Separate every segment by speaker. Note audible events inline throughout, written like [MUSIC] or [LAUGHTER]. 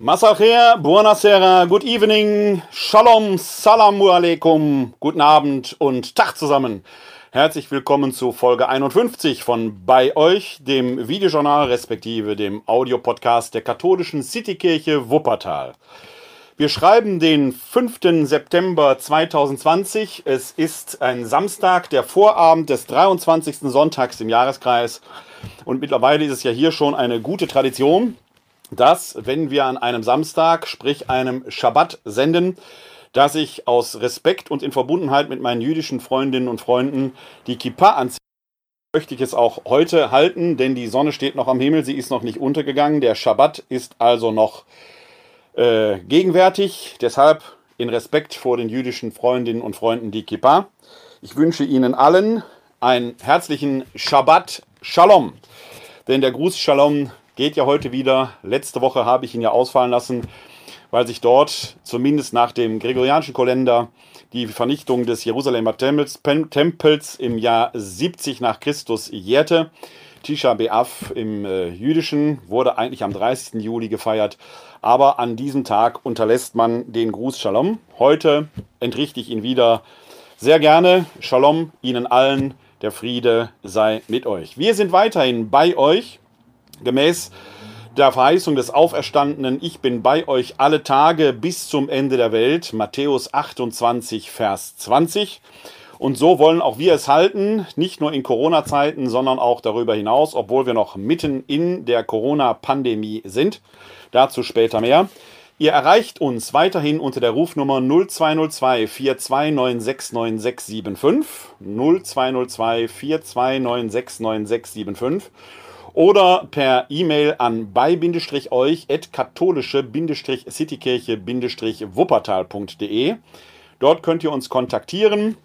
Speaker 1: Masachir, buonasera, good evening, shalom, salamu alaikum, guten Abend und Tag zusammen. Herzlich willkommen zu Folge 51 von Bei euch, dem Videojournal respektive dem Audiopodcast der katholischen Citykirche Wuppertal. Wir schreiben den 5. September 2020. Es ist ein Samstag, der Vorabend des 23. Sonntags im Jahreskreis. Und mittlerweile ist es ja hier schon eine gute Tradition, dass, wenn wir an einem Samstag, sprich einem Schabbat senden, dass ich aus Respekt und in Verbundenheit mit meinen jüdischen Freundinnen und Freunden die Kippa anziehe. Möchte ich es auch heute halten, denn die Sonne steht noch am Himmel, sie ist noch nicht untergegangen. Der Schabbat ist also noch äh, gegenwärtig. Deshalb in Respekt vor den jüdischen Freundinnen und Freunden die Kippa. Ich wünsche Ihnen allen einen herzlichen Shabbat Shalom. Denn der Gruß Shalom geht ja heute wieder. Letzte Woche habe ich ihn ja ausfallen lassen, weil sich dort zumindest nach dem gregorianischen Kalender die Vernichtung des Jerusalemer Tempels, Tempels im Jahr 70 nach Christus jährte. Tisha B'Av im äh, Jüdischen wurde eigentlich am 30. Juli gefeiert, aber an diesem Tag unterlässt man den Gruß Shalom. Heute entrichte ich ihn wieder sehr gerne. Shalom Ihnen allen, der Friede sei mit euch. Wir sind weiterhin bei euch Gemäß der Verheißung des Auferstandenen, ich bin bei euch alle Tage bis zum Ende der Welt, Matthäus 28, Vers 20. Und so wollen auch wir es halten, nicht nur in Corona-Zeiten, sondern auch darüber hinaus, obwohl wir noch mitten in der Corona-Pandemie sind. Dazu später mehr. Ihr erreicht uns weiterhin unter der Rufnummer 0202 42969675 0202 42969675 oder per E-Mail an bei-euch at katholische-citykirche-wuppertal.de. Dort könnt ihr uns kontaktieren,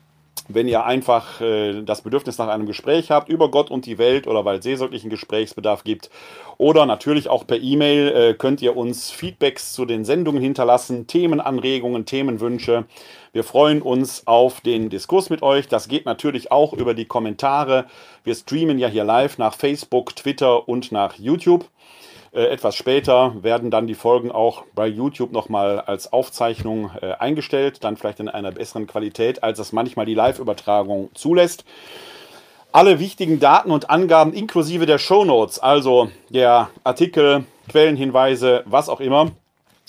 Speaker 1: wenn ihr einfach äh, das Bedürfnis nach einem Gespräch habt über Gott und die Welt oder weil es seelsorglichen Gesprächsbedarf gibt. Oder natürlich auch per E-Mail äh, könnt ihr uns Feedbacks zu den Sendungen hinterlassen, Themenanregungen, Themenwünsche. Wir freuen uns auf den Diskurs mit euch. Das geht natürlich auch über die Kommentare. Wir streamen ja hier live nach Facebook, Twitter und nach YouTube. Äh, etwas später werden dann die Folgen auch bei YouTube nochmal als Aufzeichnung äh, eingestellt, dann vielleicht in einer besseren Qualität, als es manchmal die Live-Übertragung zulässt. Alle wichtigen Daten und Angaben inklusive der Show Notes, also der Artikel, Quellenhinweise, was auch immer,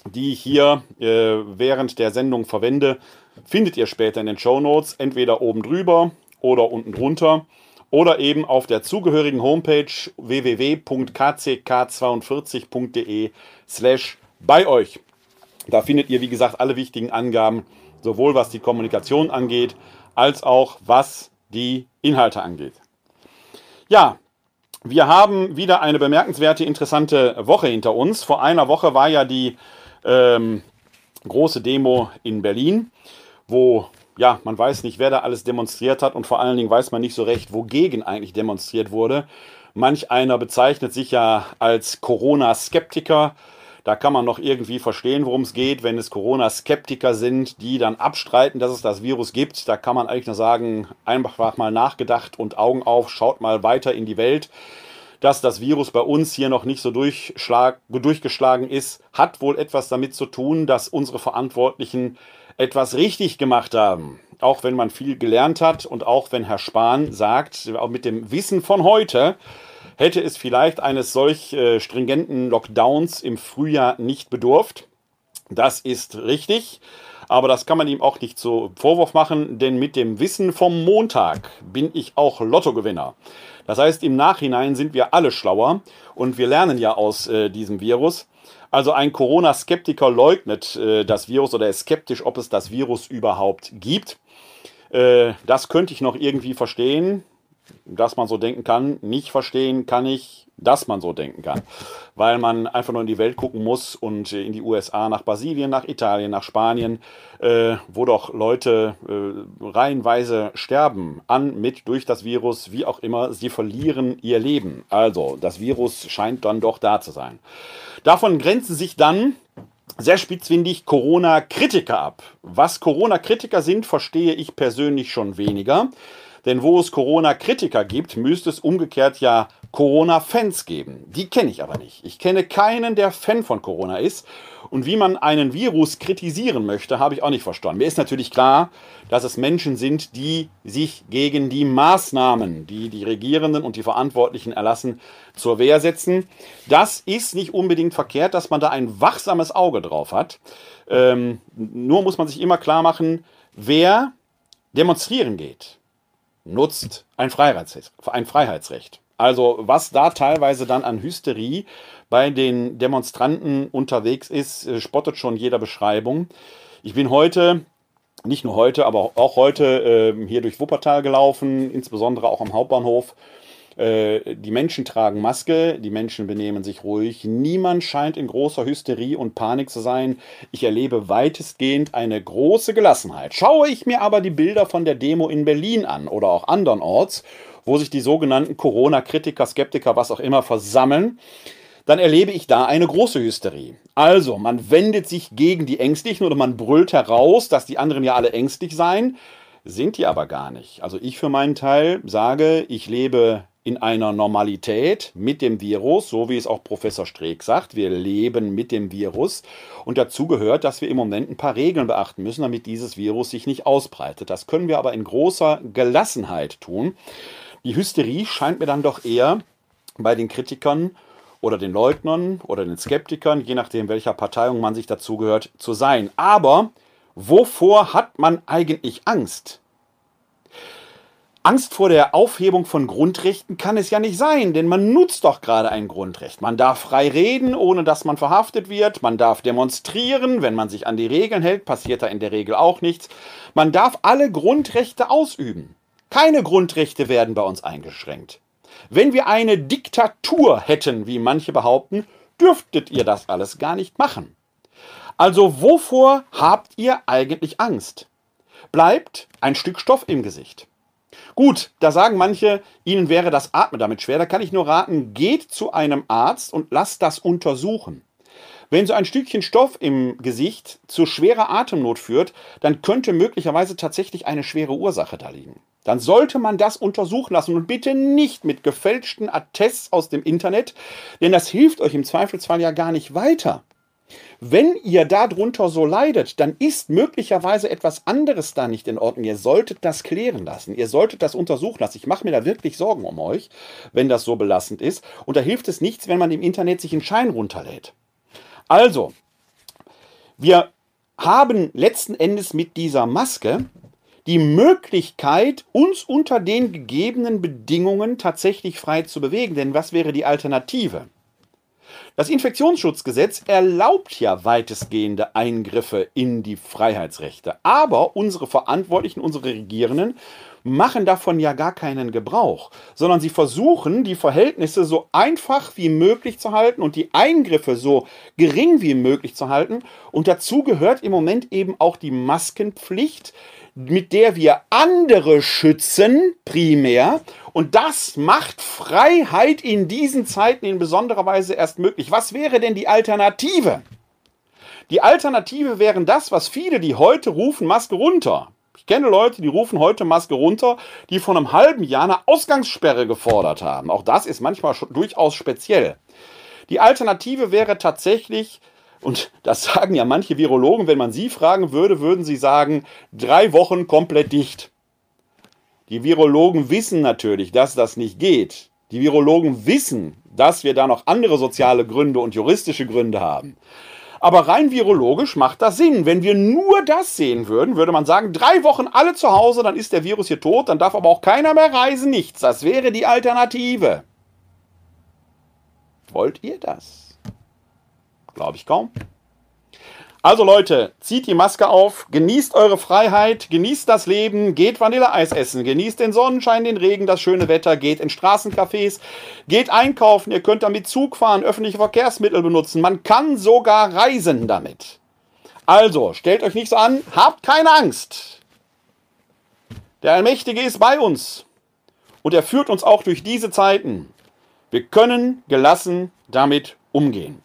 Speaker 1: die ich hier äh, während der Sendung verwende, findet ihr später in den Show Notes, entweder oben drüber oder unten drunter oder eben auf der zugehörigen Homepage www.kck42.de slash bei euch. Da findet ihr, wie gesagt, alle wichtigen Angaben, sowohl was die Kommunikation angeht, als auch was die Inhalte angeht. Ja, wir haben wieder eine bemerkenswerte, interessante Woche hinter uns. Vor einer Woche war ja die ähm, große Demo in Berlin wo ja, man weiß nicht, wer da alles demonstriert hat und vor allen Dingen weiß man nicht so recht, wogegen eigentlich demonstriert wurde. Manch einer bezeichnet sich ja als Corona-Skeptiker. Da kann man noch irgendwie verstehen, worum es geht, wenn es Corona-Skeptiker sind, die dann abstreiten, dass es das Virus gibt. Da kann man eigentlich nur sagen, einfach mal nachgedacht und Augen auf, schaut mal weiter in die Welt. Dass das Virus bei uns hier noch nicht so durchgeschlagen ist, hat wohl etwas damit zu tun, dass unsere Verantwortlichen etwas richtig gemacht haben. Auch wenn man viel gelernt hat und auch wenn Herr Spahn sagt, mit dem Wissen von heute, hätte es vielleicht eines solch äh, stringenten Lockdowns im Frühjahr nicht bedurft. Das ist richtig. Aber das kann man ihm auch nicht so Vorwurf machen, denn mit dem Wissen vom Montag bin ich auch Lottogewinner. Das heißt, im Nachhinein sind wir alle schlauer und wir lernen ja aus äh, diesem Virus. Also ein Corona-Skeptiker leugnet äh, das Virus oder ist skeptisch, ob es das Virus überhaupt gibt. Äh, das könnte ich noch irgendwie verstehen, dass man so denken kann. Nicht verstehen kann ich, dass man so denken kann. Weil man einfach nur in die Welt gucken muss und in die USA, nach Brasilien, nach Italien, nach Spanien, äh, wo doch Leute äh, reihenweise sterben, an, mit, durch das Virus, wie auch immer, sie verlieren ihr Leben. Also, das Virus scheint dann doch da zu sein. Davon grenzen sich dann sehr spitzfindig Corona-Kritiker ab. Was Corona-Kritiker sind, verstehe ich persönlich schon weniger. Denn wo es Corona-Kritiker gibt, müsste es umgekehrt ja Corona-Fans geben. Die kenne ich aber nicht. Ich kenne keinen, der Fan von Corona ist. Und wie man einen Virus kritisieren möchte, habe ich auch nicht verstanden. Mir ist natürlich klar, dass es Menschen sind, die sich gegen die Maßnahmen, die die Regierenden und die Verantwortlichen erlassen, zur Wehr setzen. Das ist nicht unbedingt verkehrt, dass man da ein wachsames Auge drauf hat. Ähm, nur muss man sich immer klar machen, wer demonstrieren geht, nutzt ein Freiheitsrecht. Ein Freiheitsrecht. Also was da teilweise dann an Hysterie bei den Demonstranten unterwegs ist, äh, spottet schon jeder Beschreibung. Ich bin heute, nicht nur heute, aber auch heute äh, hier durch Wuppertal gelaufen, insbesondere auch am Hauptbahnhof. Äh, die Menschen tragen Maske, die Menschen benehmen sich ruhig. Niemand scheint in großer Hysterie und Panik zu sein. Ich erlebe weitestgehend eine große Gelassenheit. Schaue ich mir aber die Bilder von der Demo in Berlin an oder auch andernorts, wo sich die sogenannten Corona-Kritiker, Skeptiker, was auch immer versammeln, dann erlebe ich da eine große Hysterie. Also, man wendet sich gegen die Ängstlichen oder man brüllt heraus, dass die anderen ja alle ängstlich seien, sind die aber gar nicht. Also ich für meinen Teil sage, ich lebe in einer Normalität mit dem Virus, so wie es auch Professor Streeck sagt. Wir leben mit dem Virus. Und dazu gehört, dass wir im Moment ein paar Regeln beachten müssen, damit dieses Virus sich nicht ausbreitet. Das können wir aber in großer Gelassenheit tun. Die Hysterie scheint mir dann doch eher bei den Kritikern oder den Leugnern oder den Skeptikern, je nachdem welcher Parteiung man sich dazugehört, zu sein. Aber wovor hat man eigentlich Angst? Angst vor der Aufhebung von Grundrechten kann es ja nicht sein, denn man nutzt doch gerade ein Grundrecht. Man darf frei reden, ohne dass man verhaftet wird. Man darf demonstrieren, wenn man sich an die Regeln hält, passiert da in der Regel auch nichts. Man darf alle Grundrechte ausüben. Keine Grundrechte werden bei uns eingeschränkt. Wenn wir eine Diktatur hätten, wie manche behaupten, dürftet ihr das alles gar nicht machen. Also wovor habt ihr eigentlich Angst? Bleibt ein Stück Stoff im Gesicht. Gut, da sagen manche, ihnen wäre das Atmen damit schwer. Da kann ich nur raten, geht zu einem Arzt und lasst das untersuchen. Wenn so ein Stückchen Stoff im Gesicht zu schwerer Atemnot führt, dann könnte möglicherweise tatsächlich eine schwere Ursache da liegen. Dann sollte man das untersuchen lassen und bitte nicht mit gefälschten Attests aus dem Internet, denn das hilft euch im Zweifelsfall ja gar nicht weiter. Wenn ihr darunter so leidet, dann ist möglicherweise etwas anderes da nicht in Ordnung. Ihr solltet das klären lassen. Ihr solltet das untersuchen lassen. Ich mache mir da wirklich Sorgen um euch, wenn das so belastend ist. Und da hilft es nichts, wenn man im Internet sich einen Schein runterlädt. Also, wir haben letzten Endes mit dieser Maske die Möglichkeit, uns unter den gegebenen Bedingungen tatsächlich frei zu bewegen. Denn was wäre die Alternative? Das Infektionsschutzgesetz erlaubt ja weitestgehende Eingriffe in die Freiheitsrechte. Aber unsere Verantwortlichen, unsere Regierenden machen davon ja gar keinen Gebrauch, sondern sie versuchen, die Verhältnisse so einfach wie möglich zu halten und die Eingriffe so gering wie möglich zu halten. Und dazu gehört im Moment eben auch die Maskenpflicht, mit der wir andere schützen, primär. Und das macht Freiheit in diesen Zeiten in besonderer Weise erst möglich. Was wäre denn die Alternative? Die Alternative wären das, was viele, die heute rufen, Maske runter. Ich kenne Leute, die rufen heute Maske runter, die vor einem halben Jahr eine Ausgangssperre gefordert haben. Auch das ist manchmal durchaus speziell. Die Alternative wäre tatsächlich und das sagen ja manche Virologen, wenn man sie fragen würde, würden sie sagen, drei Wochen komplett dicht. Die Virologen wissen natürlich, dass das nicht geht. Die Virologen wissen, dass wir da noch andere soziale Gründe und juristische Gründe haben. Aber rein virologisch macht das Sinn. Wenn wir nur das sehen würden, würde man sagen, drei Wochen alle zu Hause, dann ist der Virus hier tot, dann darf aber auch keiner mehr reisen, nichts. Das wäre die Alternative. Wollt ihr das? Glaube ich kaum. Also Leute, zieht die Maske auf, genießt eure Freiheit, genießt das Leben, geht Vanilleeis essen, genießt den Sonnenschein, den Regen, das schöne Wetter, geht in Straßencafés, geht einkaufen, ihr könnt damit Zug fahren, öffentliche Verkehrsmittel benutzen, man kann sogar reisen damit. Also, stellt euch nicht so an, habt keine Angst. Der Allmächtige ist bei uns und er führt uns auch durch diese Zeiten. Wir können gelassen damit umgehen.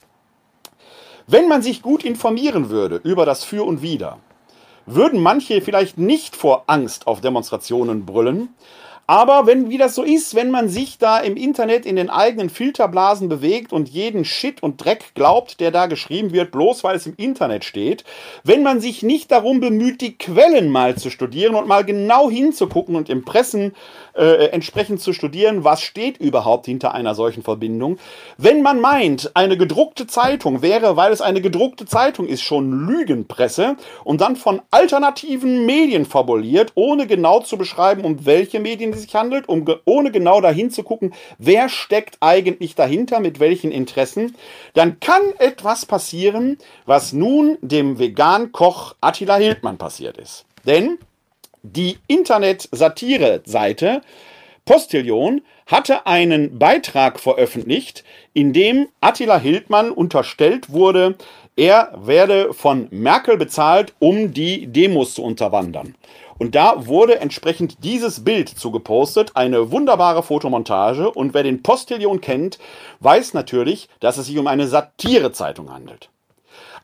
Speaker 1: Wenn man sich gut informieren würde über das Für und Wider, würden manche vielleicht nicht vor Angst auf Demonstrationen brüllen, Aber wenn, wie das so ist, wenn man sich da im Internet in den eigenen Filterblasen bewegt und jeden Shit und Dreck glaubt, der da geschrieben wird, bloß weil es im Internet steht, wenn man sich nicht darum bemüht, die Quellen mal zu studieren und mal genau hinzugucken und Impressen äh, entsprechend zu studieren, was steht überhaupt hinter einer solchen Verbindung. Wenn man meint, eine gedruckte Zeitung wäre, weil es eine gedruckte Zeitung ist, schon Lügenpresse und dann von alternativen Medien fabuliert, ohne genau zu beschreiben, um welche Medien sich handelt, um, ohne genau dahin zu gucken, wer steckt eigentlich dahinter, mit welchen Interessen, dann kann etwas passieren, was nun dem Vegan-Koch Attila Hildmann passiert ist. Denn die Internet-Satire-Seite Postillion hatte einen Beitrag veröffentlicht, in dem Attila Hildmann unterstellt wurde, er werde von Merkel bezahlt, um die Demos zu unterwandern. Und da wurde entsprechend dieses Bild zugepostet, eine wunderbare Fotomontage. Und wer den Postillion kennt, weiß natürlich, dass es sich um eine Satirezeitung handelt.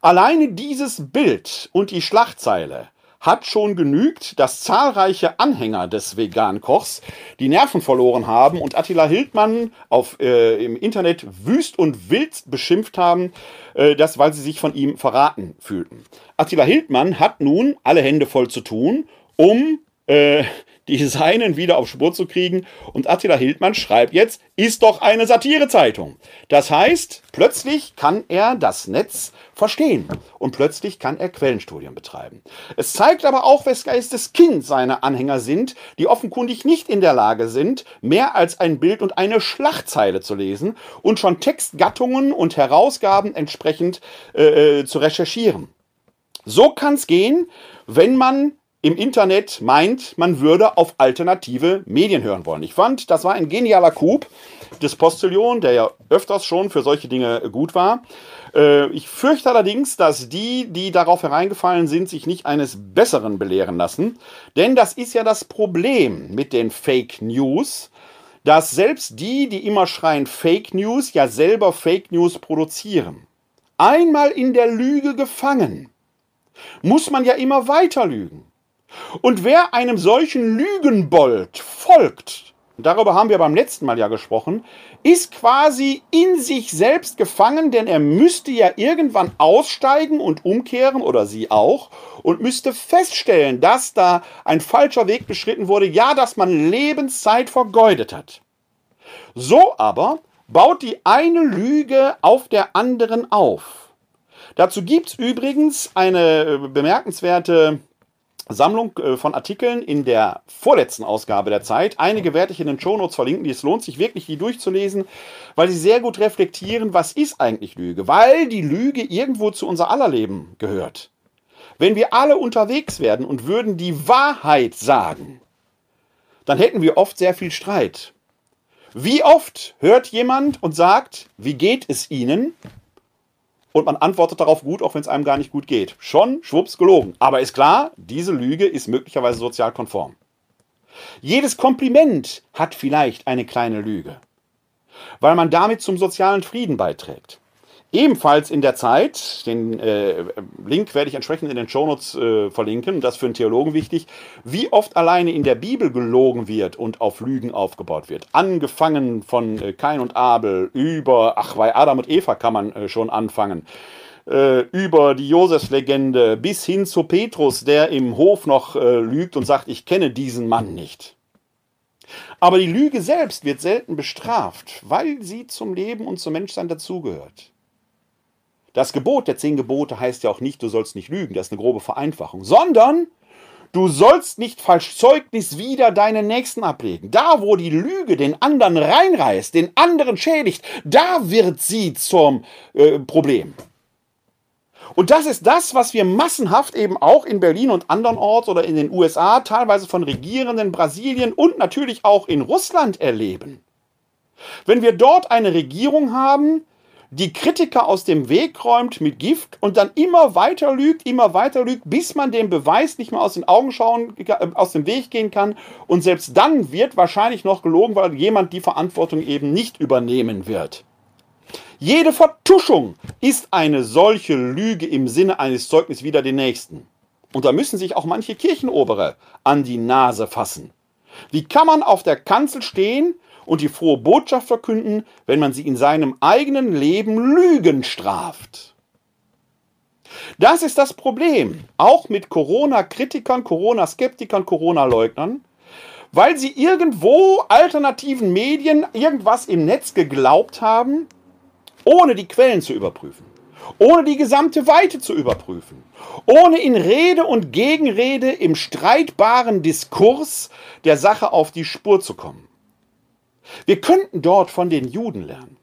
Speaker 1: Alleine dieses Bild und die Schlagzeile hat schon genügt, dass zahlreiche Anhänger des Vegan-Kochs die Nerven verloren haben und Attila Hildmann auf, äh, im Internet wüst und wild beschimpft haben, äh, das, weil sie sich von ihm verraten fühlten. Attila Hildmann hat nun alle Hände voll zu tun, um äh, die Seinen wieder auf Spur zu kriegen. Und Attila Hildmann schreibt jetzt, ist doch eine Satirezeitung. Das heißt, plötzlich kann er das Netz verstehen und plötzlich kann er Quellenstudien betreiben. Es zeigt aber auch, wes Geistes Kind seine Anhänger sind, die offenkundig nicht in der Lage sind, mehr als ein Bild und eine Schlachtzeile zu lesen und schon Textgattungen und Herausgaben entsprechend äh, äh zu recherchieren. So kann es gehen, wenn man im Internet meint, man würde auf alternative Medien hören wollen. Ich fand, das war ein genialer Coup des Postillon, der ja öfters schon für solche Dinge gut war. Äh, ich fürchte allerdings, dass die, die darauf hereingefallen sind, sich nicht eines Besseren belehren lassen. Denn das ist ja das Problem mit den Fake News, dass selbst die, die immer schreien Fake News, ja selber Fake News produzieren. Einmal in der Lüge gefangen, muss man ja immer weiter lügen. Und wer einem solchen Lügenbold folgt, darüber haben wir beim letzten Mal ja gesprochen, ist quasi in sich selbst gefangen, denn er müsste ja irgendwann aussteigen und umkehren oder sie auch und müsste feststellen, dass da ein falscher Weg beschritten wurde, ja, dass man Lebenszeit vergeudet hat. So aber baut die eine Lüge auf der anderen auf. Dazu gibt es übrigens eine bemerkenswerte Sammlung äh, von Artikeln in der vorletzten Ausgabe der Zeit. Einige werde ich in den Shownotes verlinken. Es lohnt sich wirklich, die durchzulesen, weil sie sehr gut reflektieren, was ist eigentlich Lüge. Weil die Lüge irgendwo zu unser aller Leben gehört. Wenn wir alle unterwegs werden und würden die Wahrheit sagen, dann hätten wir oft sehr viel Streit. Wie oft hört jemand und sagt, wie geht es Ihnen? Und man antwortet darauf gut, auch wenn es einem gar nicht gut geht. Schon, schwupps, gelogen. Aber ist klar, diese Lüge ist möglicherweise sozial konform. Jedes Kompliment hat vielleicht eine kleine Lüge, weil man damit zum sozialen Frieden beiträgt. Ebenfalls in der Zeit, den äh, Link werde ich entsprechend in den Shownotes äh, verlinken, das ist für einen Theologen wichtig, wie oft alleine in der Bibel gelogen wird und auf Lügen aufgebaut wird. Angefangen von äh, Kain und Abel, über, ach, bei Adam und Eva kann man äh, schon anfangen, äh, über die Josefslegende bis hin zu Petrus, der im Hof noch äh, lügt und sagt, ich kenne diesen Mann nicht. Aber die Lüge selbst wird selten bestraft, weil sie zum Leben und zum Menschsein dazugehört. Das Gebot der zehn Gebote heißt ja auch nicht, du sollst nicht lügen, das ist eine grobe Vereinfachung, sondern du sollst nicht falsch Zeugnis wider deinen Nächsten ablegen. Da, wo die Lüge den anderen reinreißt, den anderen schädigt, da wird sie zum äh, Problem. Und das ist das, was wir massenhaft eben auch in Berlin und andernorts oder in den USA, teilweise von Regierenden Brasilien und natürlich auch in Russland erleben. Wenn wir dort eine Regierung haben, die Kritiker aus dem Weg räumt mit Gift und dann immer weiter lügt, immer weiter lügt, bis man den Beweis nicht mehr aus den Augen schauen, äh, aus dem Weg gehen kann. Und selbst dann wird wahrscheinlich noch gelogen, weil jemand die Verantwortung eben nicht übernehmen wird. Jede Vertuschung ist eine solche Lüge im Sinne eines Zeugnisses wider den Nächsten. Und da müssen sich auch manche Kirchenobere an die Nase fassen. Wie kann man auf der Kanzel stehen und die frohe Botschaft verkünden, wenn man sie in seinem eigenen Leben Lügen straft? Das ist das Problem, auch mit Corona-Kritikern, Corona-Skeptikern, Corona-Leugnern, weil sie irgendwo alternativen Medien irgendwas im Netz geglaubt haben, ohne die Quellen zu überprüfen, ohne die gesamte Weite zu überprüfen, ohne in Rede und Gegenrede im streitbaren Diskurs der Sache auf die Spur zu kommen. Wir könnten dort von den Juden lernen.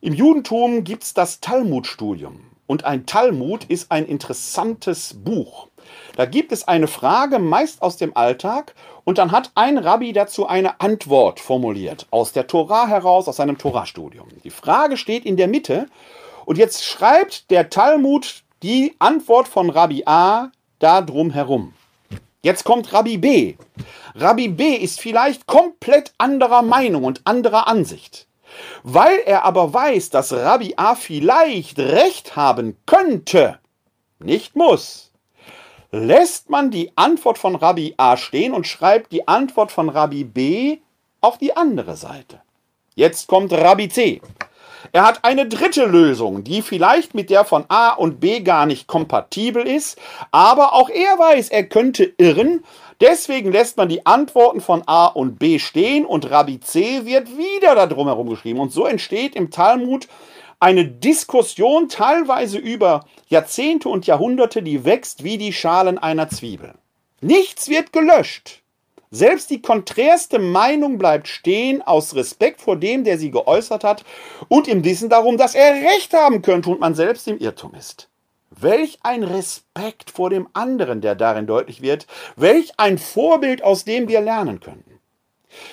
Speaker 1: Im Judentum gibt es das Talmudstudium. Und ein Talmud ist ein interessantes Buch. Da gibt es eine Frage, meist aus dem Alltag, und dann hat ein Rabbi dazu eine Antwort formuliert, aus der Tora heraus, aus seinem Torastudium. Die Frage steht in der Mitte, und jetzt schreibt der Talmud die Antwort von Rabbi A da drum herum. Jetzt kommt Rabbi B. Rabbi B ist vielleicht komplett anderer Meinung und anderer Ansicht. Weil er aber weiß, dass Rabbi A vielleicht recht haben könnte, nicht muss, lässt man die Antwort von Rabbi A stehen und schreibt die Antwort von Rabbi B auf die andere Seite. Jetzt kommt Rabbi C. Er hat eine dritte Lösung, die vielleicht mit der von A und B gar nicht kompatibel ist, aber auch er weiß, er könnte irren Deswegen lässt man die Antworten von A und B stehen und Rabbi C wird wieder da drumherum geschrieben. Und so entsteht im Talmud eine Diskussion teilweise über Jahrzehnte und Jahrhunderte, die wächst wie die Schalen einer Zwiebel. Nichts wird gelöscht. Selbst die konträrste Meinung bleibt stehen aus Respekt vor dem, der sie geäußert hat und im Wissen darum, dass er Recht haben könnte und man selbst im Irrtum ist. Welch ein Respekt vor dem anderen, der darin deutlich wird. Welch ein Vorbild, aus dem wir lernen können.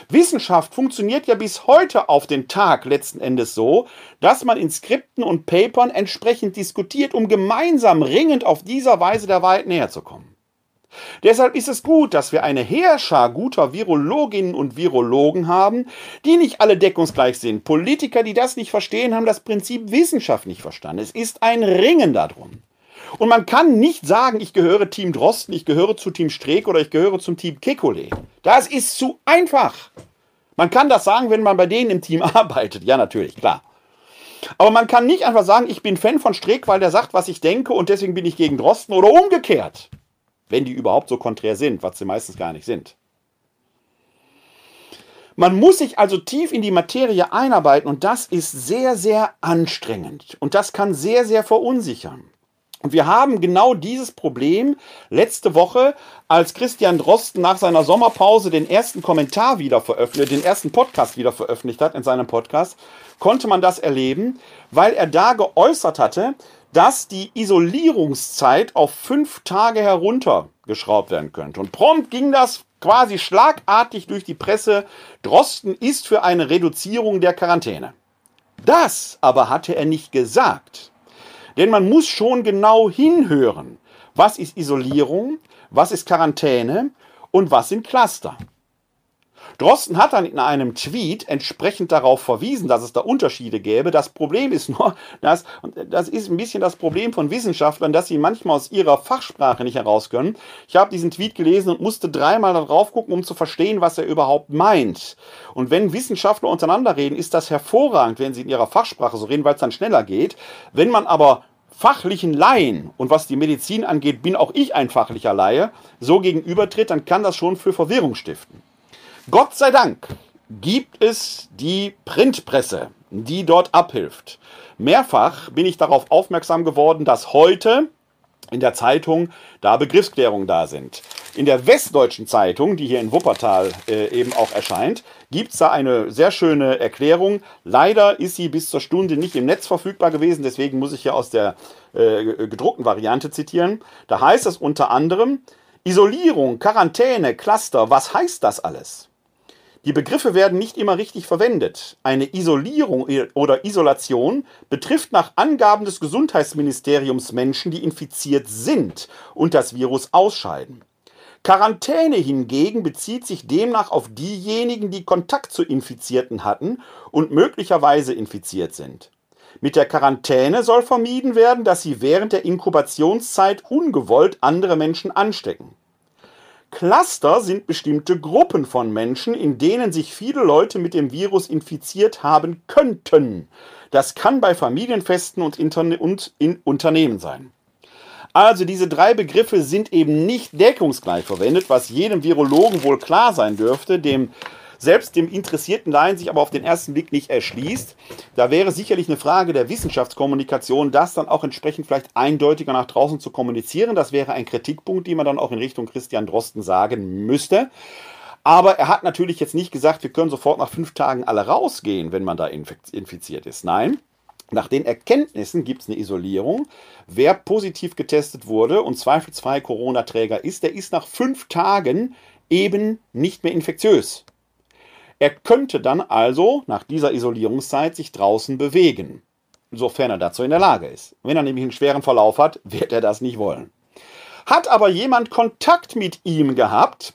Speaker 1: Wissenschaft funktioniert ja bis heute auf den Tag letzten Endes so, dass man in Skripten und Papern entsprechend diskutiert, um gemeinsam ringend auf dieser Weise der Wahrheit näher zu kommen. Deshalb ist es gut, dass wir eine Heerschar guter Virologinnen und Virologen haben, die nicht alle deckungsgleich sind. Politiker, die das nicht verstehen, haben das Prinzip Wissenschaft nicht verstanden. Es ist ein Ringen darum. Und man kann nicht sagen, ich gehöre Team Drosten, ich gehöre zu Team Streeck oder ich gehöre zum Team Kekulé. Das ist zu einfach. Man kann das sagen, wenn man bei denen im Team [LAUGHS] arbeitet. Ja, natürlich, klar. Aber man kann nicht einfach sagen, ich bin Fan von Streeck, weil der sagt, was ich denke und deswegen bin ich gegen Drosten oder umgekehrt. Wenn die überhaupt so konträr sind, was sie meistens gar nicht sind. Man muss sich also tief in die Materie einarbeiten und das ist sehr, sehr anstrengend und das kann sehr, sehr verunsichern. Und wir haben genau dieses Problem letzte Woche, als Christian Drosten nach seiner Sommerpause den ersten Kommentar wieder veröffentlicht, den ersten Podcast wieder veröffentlicht hat in seinem Podcast, konnte man das erleben, weil er da geäußert hatte, dass die Isolierungszeit auf fünf Tage heruntergeschraubt werden könnte. Und prompt ging das quasi schlagartig durch die Presse. Drosten ist für eine Reduzierung der Quarantäne. Das aber hatte er nicht gesagt. Denn man muss schon genau hinhören. Was ist Isolierung? Was ist Quarantäne? Und was sind Cluster? Drosten hat dann in einem Tweet entsprechend darauf verwiesen, dass es da Unterschiede gäbe. Das Problem ist nur, dass, und das ist ein bisschen das Problem von Wissenschaftlern, dass sie manchmal aus ihrer Fachsprache nicht heraus können. Ich habe diesen Tweet gelesen und musste dreimal darauf gucken, um zu verstehen, was er überhaupt meint. Und wenn Wissenschaftler untereinander reden, ist das hervorragend, wenn sie in ihrer Fachsprache so reden, weil es dann schneller geht. Wenn man aber fachlichen Laien, und was die Medizin angeht, bin auch ich ein fachlicher Laie, so gegenübertritt, dann kann das schon für Verwirrung stiften. Gott sei Dank gibt es die Printpresse, die dort abhilft. Mehrfach bin ich darauf aufmerksam geworden, dass heute in der Zeitung da Begriffsklärungen da sind. In der Westdeutschen Zeitung, die hier in Wuppertal äh, eben auch erscheint, gibt es da eine sehr schöne Erklärung. Leider ist sie bis zur Stunde nicht im Netz verfügbar gewesen, deswegen muss ich hier aus der äh, gedruckten Variante zitieren. Da heißt es unter anderem, Isolierung, Quarantäne, Cluster, was heißt das alles? Die Begriffe werden nicht immer richtig verwendet. Eine Isolierung oder Isolation betrifft nach Angaben des Gesundheitsministeriums Menschen, die infiziert sind und das Virus ausscheiden. Quarantäne hingegen bezieht sich demnach auf diejenigen, die Kontakt zu Infizierten hatten und möglicherweise infiziert sind. Mit der Quarantäne soll vermieden werden, dass sie während der Inkubationszeit ungewollt andere Menschen anstecken. Cluster sind bestimmte Gruppen von Menschen, in denen sich viele Leute mit dem Virus infiziert haben könnten. Das kann bei Familienfesten und, und in Unternehmen sein. Also diese drei Begriffe sind eben nicht deckungsgleich verwendet, was jedem Virologen wohl klar sein dürfte, dem selbst dem interessierten Laien sich aber auf den ersten Blick nicht erschließt. Da wäre sicherlich eine Frage der Wissenschaftskommunikation, das dann auch entsprechend vielleicht eindeutiger nach draußen zu kommunizieren. Das wäre ein Kritikpunkt, den man dann auch in Richtung Christian Drosten sagen müsste. Aber er hat natürlich jetzt nicht gesagt, wir können sofort nach fünf Tagen alle rausgehen, wenn man da infiziert ist. Nein, nach den Erkenntnissen gibt es eine Isolierung. Wer positiv getestet wurde und zweifelsfrei Corona-Träger ist, der ist nach fünf Tagen eben nicht mehr infektiös. Er könnte dann also nach dieser Isolierungszeit sich draußen bewegen, sofern er dazu in der Lage ist. Wenn er nämlich einen schweren Verlauf hat, [LAUGHS] wird er das nicht wollen. Hat aber jemand Kontakt mit ihm gehabt,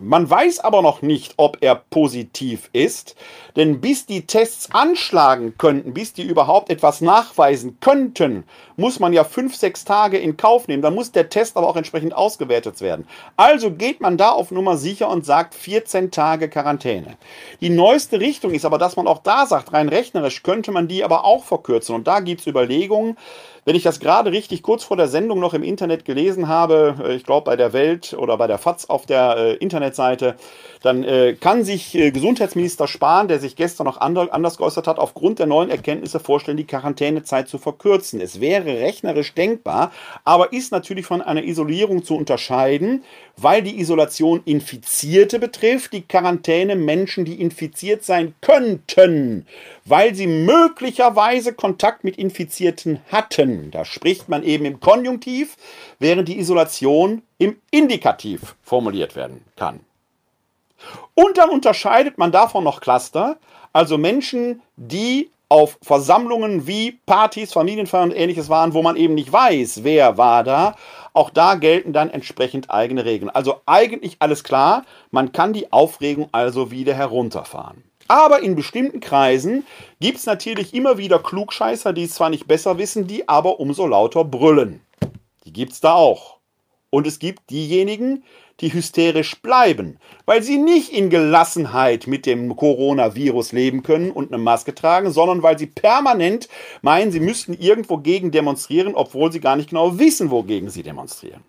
Speaker 1: man weiß aber noch nicht, ob er positiv ist, denn bis die Tests anschlagen könnten, bis die überhaupt etwas nachweisen könnten, muss man ja fünf, sechs Tage in Kauf nehmen. Dann muss der Test aber auch entsprechend ausgewertet werden. Also geht man da auf Nummer sicher und sagt 14 Tage Quarantäne. Die neueste Richtung ist aber, dass man auch da sagt, rein rechnerisch könnte man die aber auch verkürzen. Und da gibt es Überlegungen, wenn ich das gerade richtig kurz vor der Sendung noch im Internet gelesen habe, äh, ich glaube bei der Welt oder bei der FAZ auf der äh, Internetseite, dann äh, kann sich äh, Gesundheitsminister Spahn, der sich gestern noch andre, anders geäußert hat, aufgrund der neuen Erkenntnisse vorstellen, die Quarantänezeit zu verkürzen. Es wäre rechnerisch denkbar, aber ist natürlich von einer Isolierung zu unterscheiden, weil die Isolation Infizierte betrifft, die Quarantäne Menschen, die infiziert sein könnten, weil sie möglicherweise Kontakt mit Infizierten hatten. Da spricht man eben im Konjunktiv, während die Isolation im Indikativ formuliert werden kann. Und dann unterscheidet man davon noch Cluster, also Menschen, die auf Versammlungen wie Partys, Familienfeiern und ähnliches waren, wo man eben nicht weiß, wer war da. Auch da gelten dann entsprechend eigene Regeln. Also eigentlich alles klar, man kann die Aufregung also wieder herunterfahren. Aber in bestimmten Kreisen gibt es natürlich immer wieder Klugscheißer, die es zwar nicht besser wissen, die aber umso lauter brüllen. Die gibt es da auch. Und es gibt diejenigen, die hysterisch bleiben, weil sie nicht in Gelassenheit mit dem Coronavirus leben können und eine Maske tragen, sondern weil sie permanent meinen, sie müssten irgendwo gegen demonstrieren, obwohl sie gar nicht genau wissen, wogegen sie demonstrieren.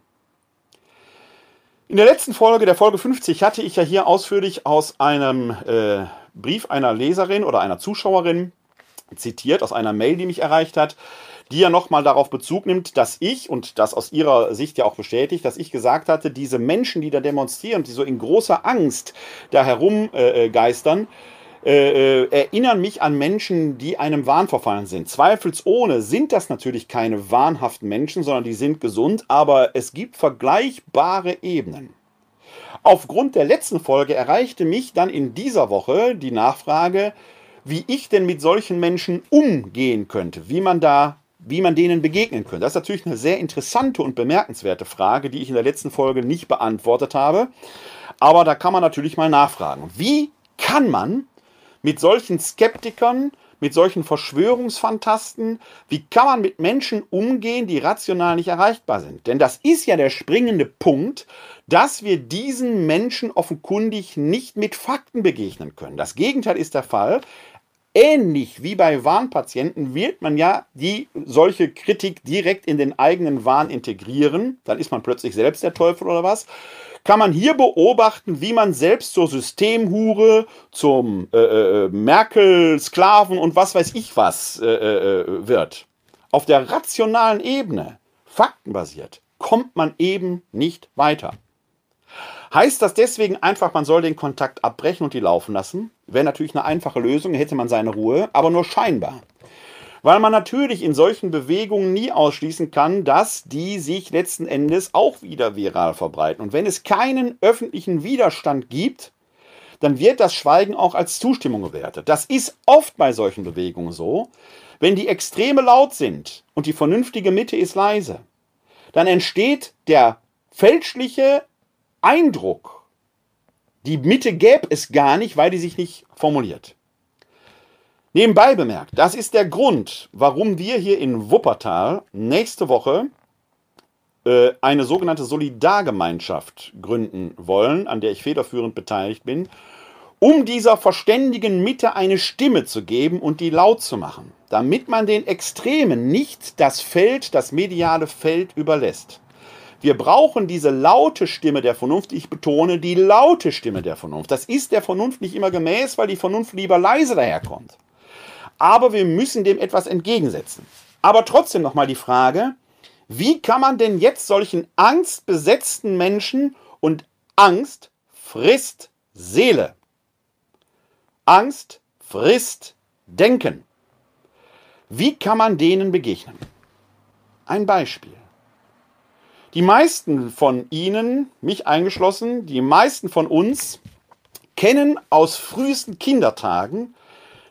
Speaker 1: In der letzten Folge, der Folge 50, hatte ich ja hier ausführlich aus einem äh, Brief einer Leserin oder einer Zuschauerin zitiert, aus einer Mail, die mich erreicht hat, die ja nochmal darauf Bezug nimmt, dass ich, und das aus ihrer Sicht ja auch bestätigt, dass ich gesagt hatte, diese Menschen, die da demonstrieren, die so in großer Angst da herumgeistern, äh, äh, äh, erinnern mich an Menschen, die einem Wahn verfallen sind. Zweifelsohne sind das natürlich keine wahnhaften Menschen, sondern die sind gesund, aber es gibt vergleichbare Ebenen. Aufgrund der letzten Folge erreichte mich dann in dieser Woche die Nachfrage, wie ich denn mit solchen Menschen umgehen könnte, wie man da wie man denen begegnen könnte. Das ist natürlich eine sehr interessante und bemerkenswerte Frage, die ich in der letzten Folge nicht beantwortet habe. Aber da kann man natürlich mal nachfragen. Wie kann man mit solchen Skeptikern, mit solchen Verschwörungsfantasten, wie kann man mit Menschen umgehen, die rational nicht erreichbar sind? Denn das ist ja der springende Punkt, dass wir diesen Menschen offenkundig nicht mit Fakten begegnen können. Das Gegenteil ist der Fall ähnlich wie bei Warnpatienten wird man ja die solche Kritik direkt in den eigenen Wahn integrieren. Dann ist man plötzlich selbst der Teufel oder was. Kann man hier beobachten, wie man selbst zur Systemhure, zum äh, äh, Merkel-Sklaven und was weiß ich was äh, äh, wird. Auf der rationalen Ebene, faktenbasiert, kommt man eben nicht weiter. Heißt das deswegen einfach, man soll den Kontakt abbrechen und die laufen lassen? Wäre natürlich eine einfache Lösung, hätte man seine Ruhe, aber nur scheinbar. Weil man natürlich in solchen Bewegungen nie ausschließen kann, dass die sich letzten Endes auch wieder viral verbreiten. Und wenn es keinen öffentlichen Widerstand gibt, dann wird das Schweigen auch als Zustimmung gewertet. Das ist oft bei solchen Bewegungen so. Wenn die Extreme laut sind und die vernünftige Mitte ist leise, dann entsteht der fälschliche Eindruck, die Mitte gäbe es gar nicht, weil die sich nicht formuliert. Nebenbei bemerkt, das ist der Grund, warum wir hier in Wuppertal nächste Woche äh, eine sogenannte Solidargemeinschaft gründen wollen, an der ich federführend beteiligt bin, um dieser verständigen Mitte eine Stimme zu geben und die laut zu machen, damit man den Extremen nicht das Feld, das mediale Feld überlässt. Wir brauchen diese laute Stimme der Vernunft. Ich betone die laute Stimme der Vernunft. Das ist der Vernunft nicht immer gemäß, weil die Vernunft lieber leise daherkommt. Aber wir müssen dem etwas entgegensetzen. Aber trotzdem nochmal die Frage, wie kann man denn jetzt solchen angstbesetzten Menschen und Angst frisst Seele Angst frisst Denken. Wie kann man denen begegnen? Ein Beispiel. Die meisten von Ihnen, mich eingeschlossen, die meisten von uns kennen aus frühesten Kindertagen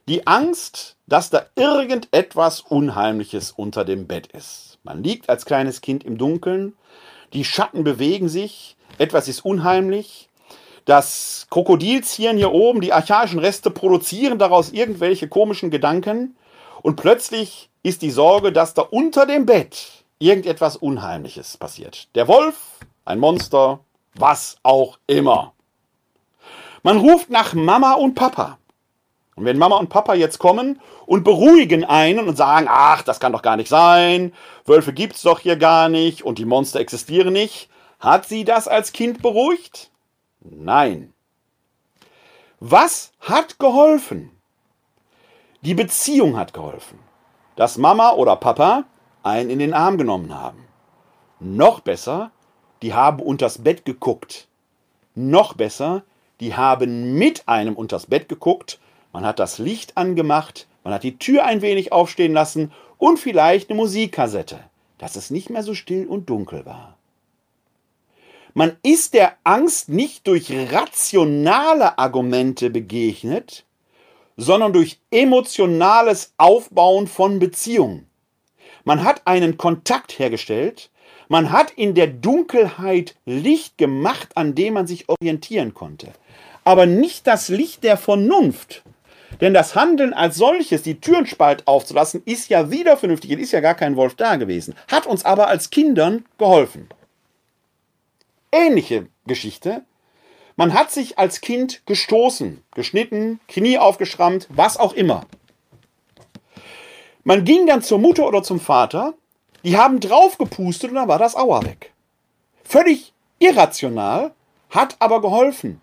Speaker 1: die Angst, dass da irgendetwas Unheimliches unter dem Bett ist. Man liegt als kleines Kind im Dunkeln, die Schatten bewegen sich, etwas ist unheimlich, das Krokodilzirn hier oben, die archaischen Reste produzieren daraus irgendwelche komischen Gedanken und plötzlich ist die Sorge, dass da unter dem Bett irgendetwas Unheimliches passiert. Der Wolf, ein Monster, was auch immer. Man ruft nach Mama und Papa. Und wenn Mama und Papa jetzt kommen und beruhigen einen und sagen, ach, das kann doch gar nicht sein, Wölfe gibt's doch hier gar nicht und die Monster existieren nicht, hat sie das als Kind beruhigt? Nein. Was hat geholfen? Die Beziehung hat geholfen. Dass Mama oder Papa einen in den Arm genommen haben. Noch besser, die haben unters Bett geguckt. Noch besser, die haben mit einem unters Bett geguckt. Man hat das Licht angemacht, man hat die Tür ein wenig aufstehen lassen und vielleicht eine Musikkassette, dass es nicht mehr so still und dunkel war. Man ist der Angst nicht durch rationale Argumente begegnet, sondern durch emotionales Aufbauen von Beziehungen. Man hat einen Kontakt hergestellt, man hat in der Dunkelheit Licht gemacht, an dem man sich orientieren konnte. Aber nicht das Licht der Vernunft. Denn das Handeln als solches, die Türenspalt aufzulassen, ist ja wieder vernünftig, es ist ja gar kein Wolf da gewesen, hat uns aber als Kindern geholfen ähnliche Geschichte. Man hat sich als Kind gestoßen, geschnitten, Knie aufgeschrammt, was auch immer. Man ging dann zur Mutter oder zum Vater, die haben draufgepustet und dann war das Auer weg. Völlig irrational, hat aber geholfen,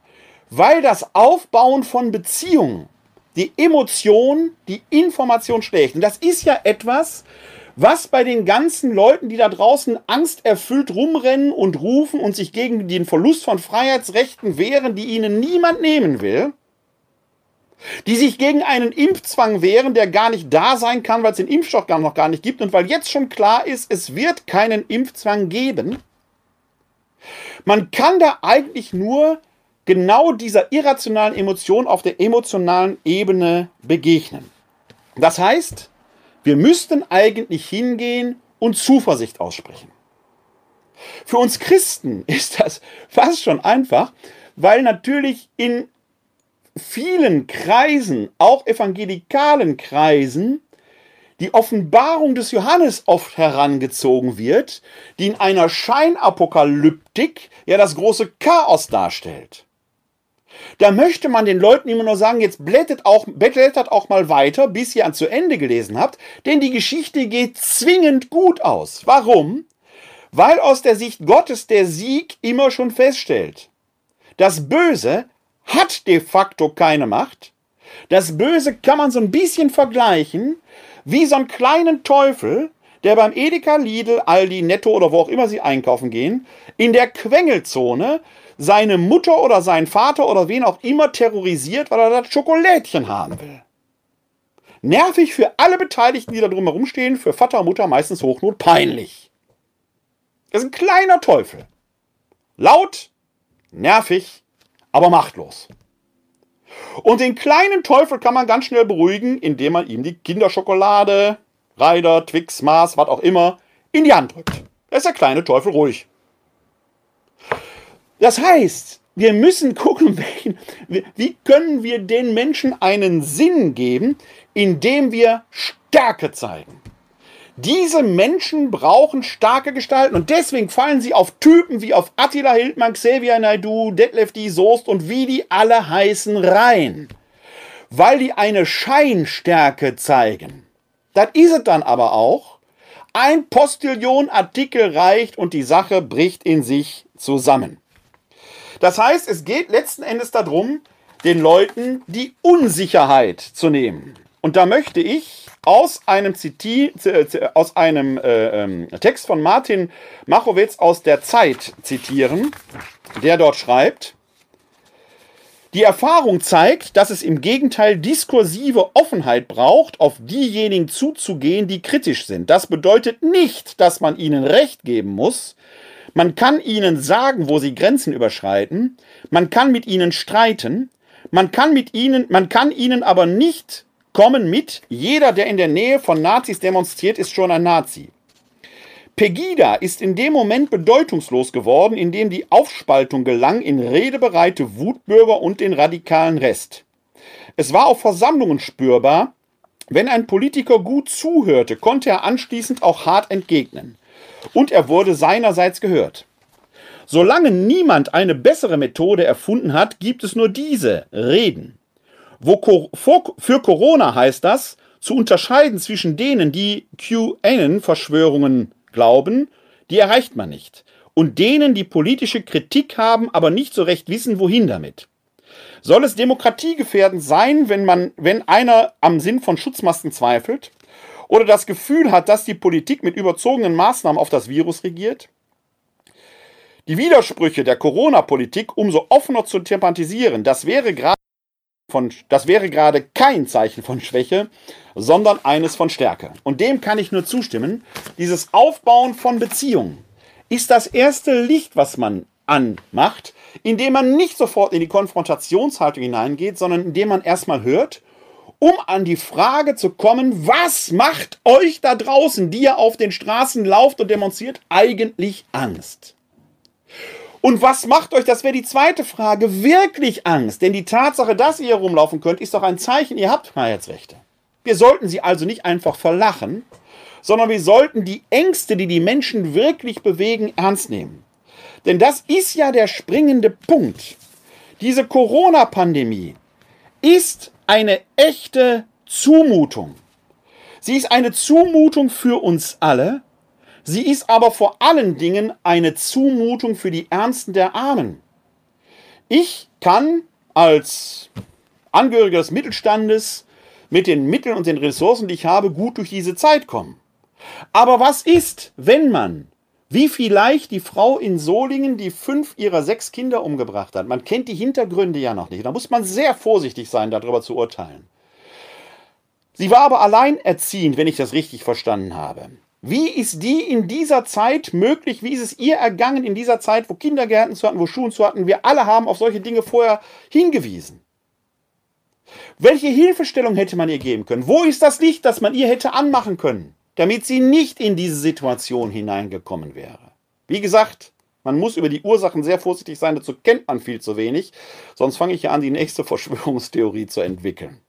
Speaker 1: weil das Aufbauen von Beziehungen, die Emotion, die Information schlägt. Und das ist ja etwas, was bei den ganzen Leuten, die da draußen angsterfüllt rumrennen und rufen und sich gegen den Verlust von Freiheitsrechten wehren, die ihnen niemand nehmen will, die sich gegen einen Impfzwang wehren, der gar nicht da sein kann, weil es den Impfstoff gar noch gar nicht gibt und weil jetzt schon klar ist, es wird keinen Impfzwang geben. Man kann da eigentlich nur genau dieser irrationalen Emotion auf der emotionalen Ebene begegnen. Das heißt, wir müssten eigentlich hingehen und Zuversicht aussprechen. Für uns Christen [LAUGHS] ist das fast schon einfach, weil natürlich in vielen Kreisen, auch evangelikalen Kreisen, die Offenbarung des Johannes oft herangezogen wird, die in einer Scheinapokalyptik ja das große Chaos darstellt. Da möchte man den Leuten immer nur sagen, jetzt blättert auch, blättert auch mal weiter, bis ihr an zu Ende gelesen habt, denn die Geschichte geht zwingend gut aus. Warum? Weil aus der Sicht Gottes der Sieg immer schon feststellt. Das Böse hat de facto keine Macht. Das Böse kann man so ein bisschen vergleichen wie so einen kleinen Teufel, der beim Edeka, Lidl, Aldi, Netto oder wo auch immer sie einkaufen gehen, in der Quengelzone seine Mutter oder seinen Vater oder wen auch immer terrorisiert, weil er das Schokolädchen haben will. Nervig für alle Beteiligten, die da drumherum stehen, für Vater und Mutter meistens Hochnot peinlich. Das ist ein kleiner Teufel. Laut, nervig, aber machtlos. Und den kleinen Teufel kann man ganz schnell beruhigen, indem man ihm die Kinderschokolade, Reider, Twix, Mars, was auch immer, in die Hand drückt. Da ist der kleine Teufel ruhig. Das heißt, wir müssen gucken, [LAUGHS] wie können wir den Menschen einen Sinn geben, indem wir Stärke zeigen. Diese Menschen brauchen starke Gestalten und deswegen fallen sie auf Typen wie auf Attila Hildmann, Xavier Naidu, Detlef D. Soest und wie die alle heißen rein. Weil die eine Scheinstärke zeigen. Das ist es dann aber auch. Ein Postillion-Artikel reicht und die Sache bricht in sich zusammen. Das heißt, es geht letzten Endes darum, den Leuten die Unsicherheit zu nehmen. Und da möchte ich aus einem, Ziti aus einem äh, ähm, Text von Martin Machowitz aus der Zeit zitieren, der dort schreibt, die Erfahrung zeigt, dass es im Gegenteil diskursive Offenheit braucht, auf diejenigen zuzugehen, die kritisch sind. Das bedeutet nicht, dass man ihnen Recht geben muss. Man kann ihnen sagen, wo sie Grenzen überschreiten. Man kann mit ihnen streiten. Man kann mit ihnen, man kann ihnen aber nicht kommen mit, jeder, der in der Nähe von Nazis demonstriert, ist schon ein Nazi. Pegida ist in dem Moment bedeutungslos geworden, in dem die Aufspaltung gelang in redebereite Wutbürger und den radikalen Rest. Es war auf Versammlungen spürbar, wenn ein Politiker gut zuhörte, konnte er anschließend auch hart entgegnen. Und er wurde seinerseits gehört. Solange niemand eine bessere Methode erfunden hat, gibt es nur diese, reden. Wo, für Corona heißt das, zu unterscheiden zwischen denen, die QAnon-Verschwörungen glauben, die erreicht man nicht. Und denen, die politische Kritik haben, aber nicht so recht wissen, wohin damit. Soll es demokratiegefährdend sein, wenn man, wenn einer am Sinn von Schutzmasken zweifelt? Oder das Gefühl hat, dass die Politik mit überzogenen Maßnahmen auf das Virus regiert? Die Widersprüche der Corona-Politik umso offener zu thematisieren, das wäre gerade von, das wäre gerade kein Zeichen von Schwäche, sondern eines von Stärke. Und dem kann ich nur zustimmen. Dieses Aufbauen von Beziehungen ist das erste Licht, was man anmacht, indem man nicht sofort in die Konfrontationshaltung hineingeht, sondern indem man erstmal hört, um an die Frage zu kommen, was macht euch da draußen, die ihr auf den Straßen lauft und demonstriert, eigentlich Angst? Und was macht euch, das wäre die zweite Frage, wirklich Angst? Denn die Tatsache, dass ihr rumlaufen könnt, ist doch ein Zeichen, ihr habt Freiheitsrechte. Wir sollten sie also nicht einfach verlachen, sondern wir sollten die Ängste, die die Menschen wirklich bewegen, ernst nehmen. Denn das ist ja der springende Punkt. Diese Corona-Pandemie ist eine echte Zumutung. Sie ist eine Zumutung für uns alle, Sie ist aber vor allen Dingen eine Zumutung für die Ärmsten der Armen. Ich kann als Angehöriger des Mittelstandes mit den Mitteln und den Ressourcen, die ich habe, gut durch diese Zeit kommen. Aber was ist, wenn man, wie vielleicht die Frau in Solingen, die fünf ihrer sechs Kinder umgebracht hat, man kennt die Hintergründe ja noch nicht, da muss man sehr vorsichtig sein, darüber zu urteilen. Sie war aber alleinerziehend, wenn ich das richtig verstanden habe. Wie ist die in dieser Zeit möglich? Wie ist es ihr ergangen in dieser Zeit, wo Kindergärten zu hatten, wo Schulen zu hatten? Wir alle haben auf solche Dinge vorher hingewiesen. Welche Hilfestellung hätte man ihr geben können? Wo ist das Licht, das man ihr hätte anmachen können, damit sie nicht in diese Situation hineingekommen wäre? Wie gesagt, man muss über die Ursachen sehr vorsichtig sein, dazu kennt man viel zu wenig, sonst fange ich ja an, die nächste [LAUGHS] Verschwörungstheorie zu entwickeln.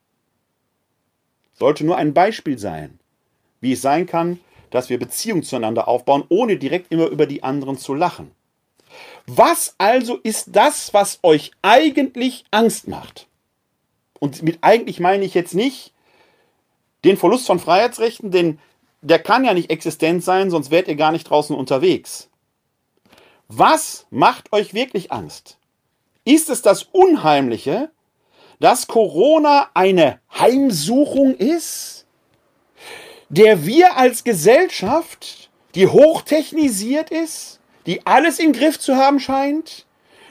Speaker 1: Sollte nur ein Beispiel sein, wie es sein kann, dass wir Beziehungen zueinander aufbauen, ohne direkt immer über die anderen zu lachen. Was also ist das, was euch eigentlich Angst macht? Und mit eigentlich meine ich jetzt nicht den Verlust von Freiheitsrechten, denn der kann ja nicht existent sein, sonst wärt ihr gar nicht draußen unterwegs. Was macht euch wirklich Angst? Ist es das Unheimliche, dass Corona eine Heimsuchung ist? Der wir als Gesellschaft, die hochtechnisiert ist, die alles im Griff zu haben scheint,